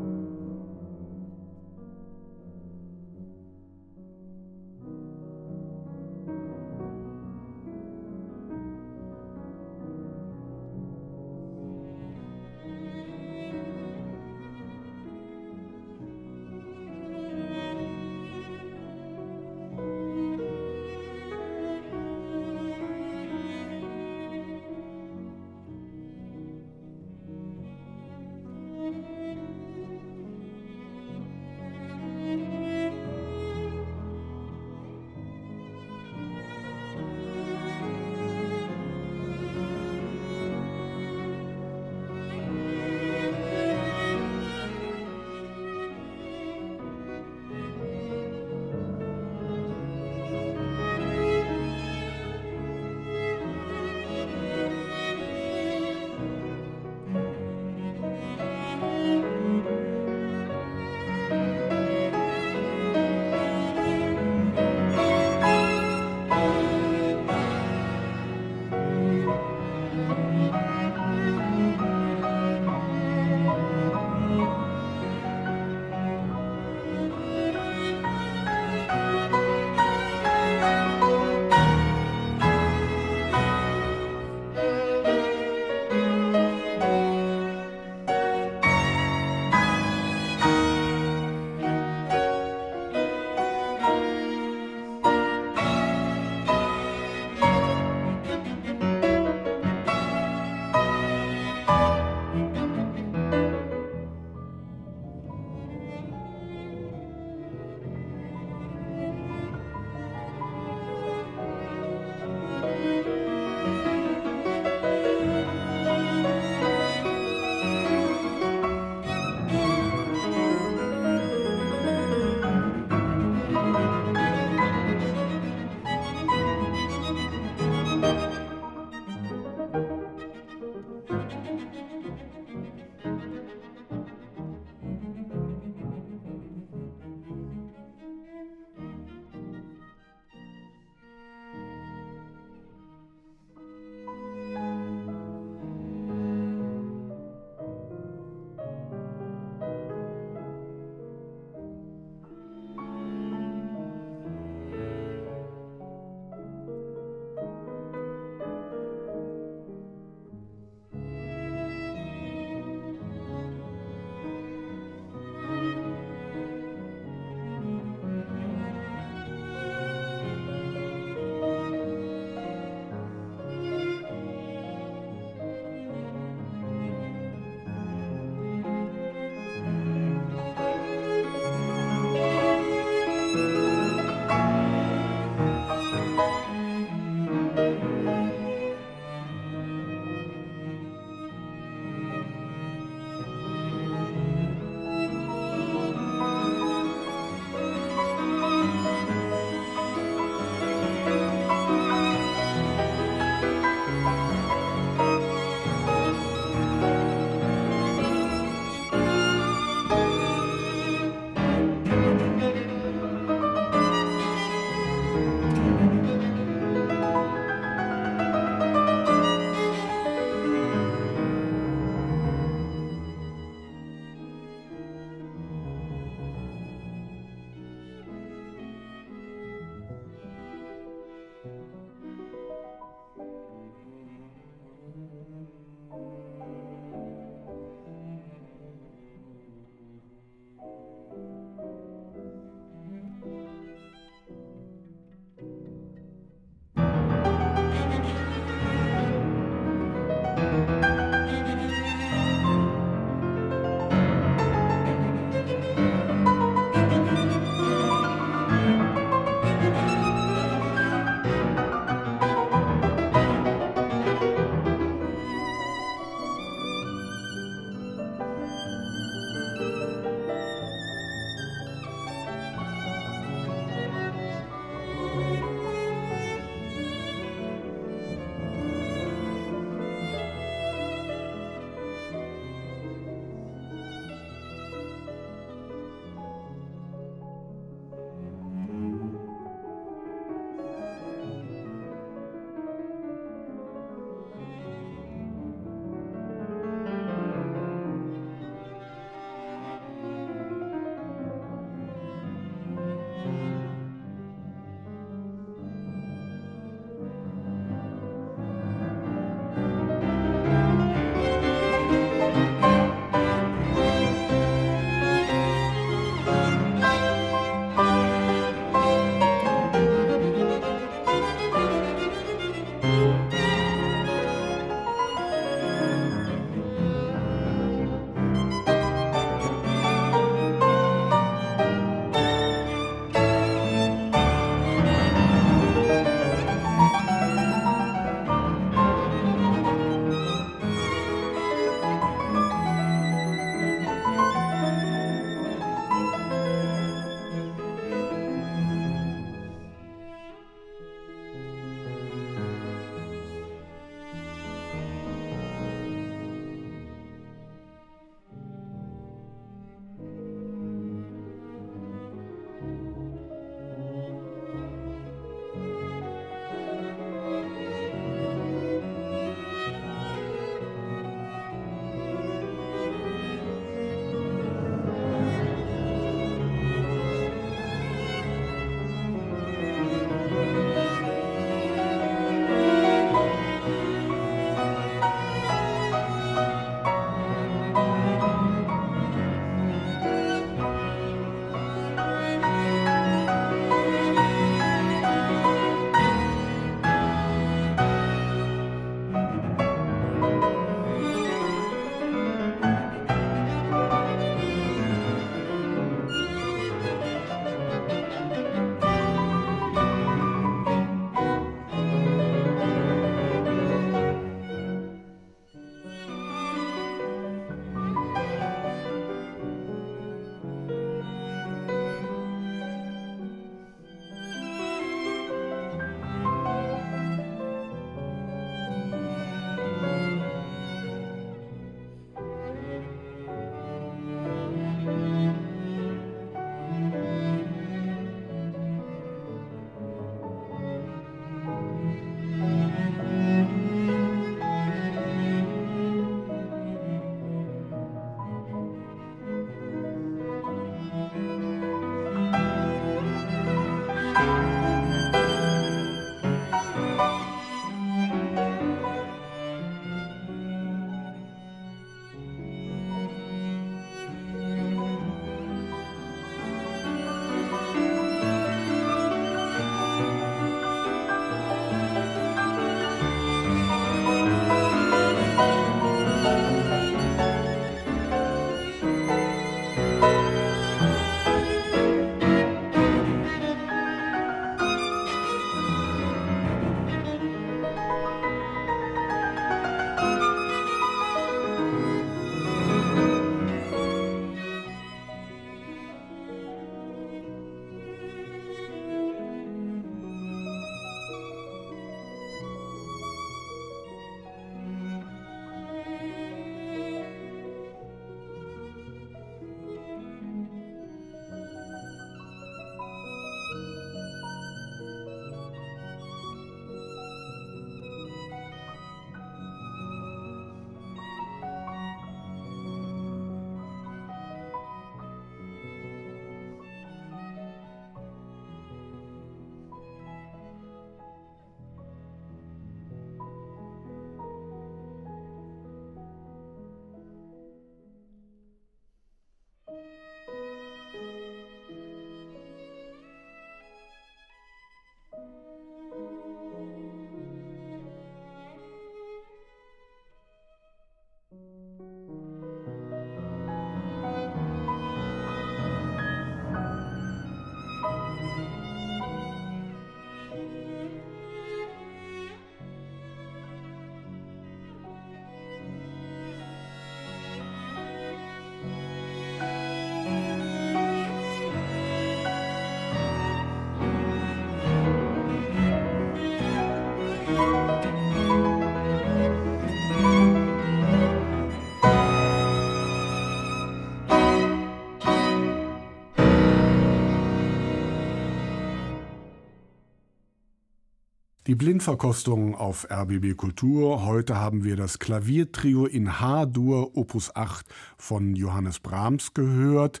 Blindverkostung auf RBB Kultur. Heute haben wir das Klaviertrio in H-Dur Opus 8 von Johannes Brahms gehört.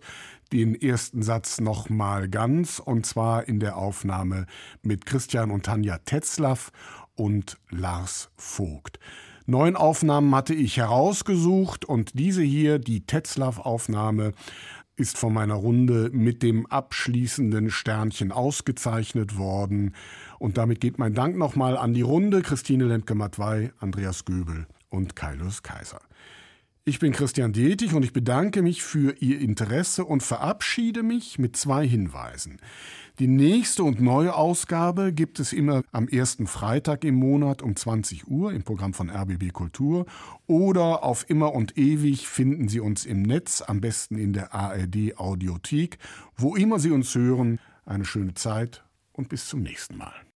Den ersten Satz nochmal ganz und zwar in der Aufnahme mit Christian und Tanja Tetzlaff und Lars Vogt. Neun Aufnahmen hatte ich herausgesucht und diese hier, die Tetzlaff-Aufnahme, ist von meiner Runde mit dem abschließenden Sternchen ausgezeichnet worden. Und damit geht mein Dank nochmal an die Runde Christine Lendke-Matwei, Andreas Göbel und Kailus Kaiser. Ich bin Christian Detig und ich bedanke mich für Ihr Interesse und verabschiede mich mit zwei Hinweisen. Die nächste und neue Ausgabe gibt es immer am ersten Freitag im Monat um 20 Uhr im Programm von RBB Kultur oder auf immer und ewig finden Sie uns im Netz, am besten in der ARD Audiothek. Wo immer Sie uns hören, eine schöne Zeit und bis zum nächsten Mal.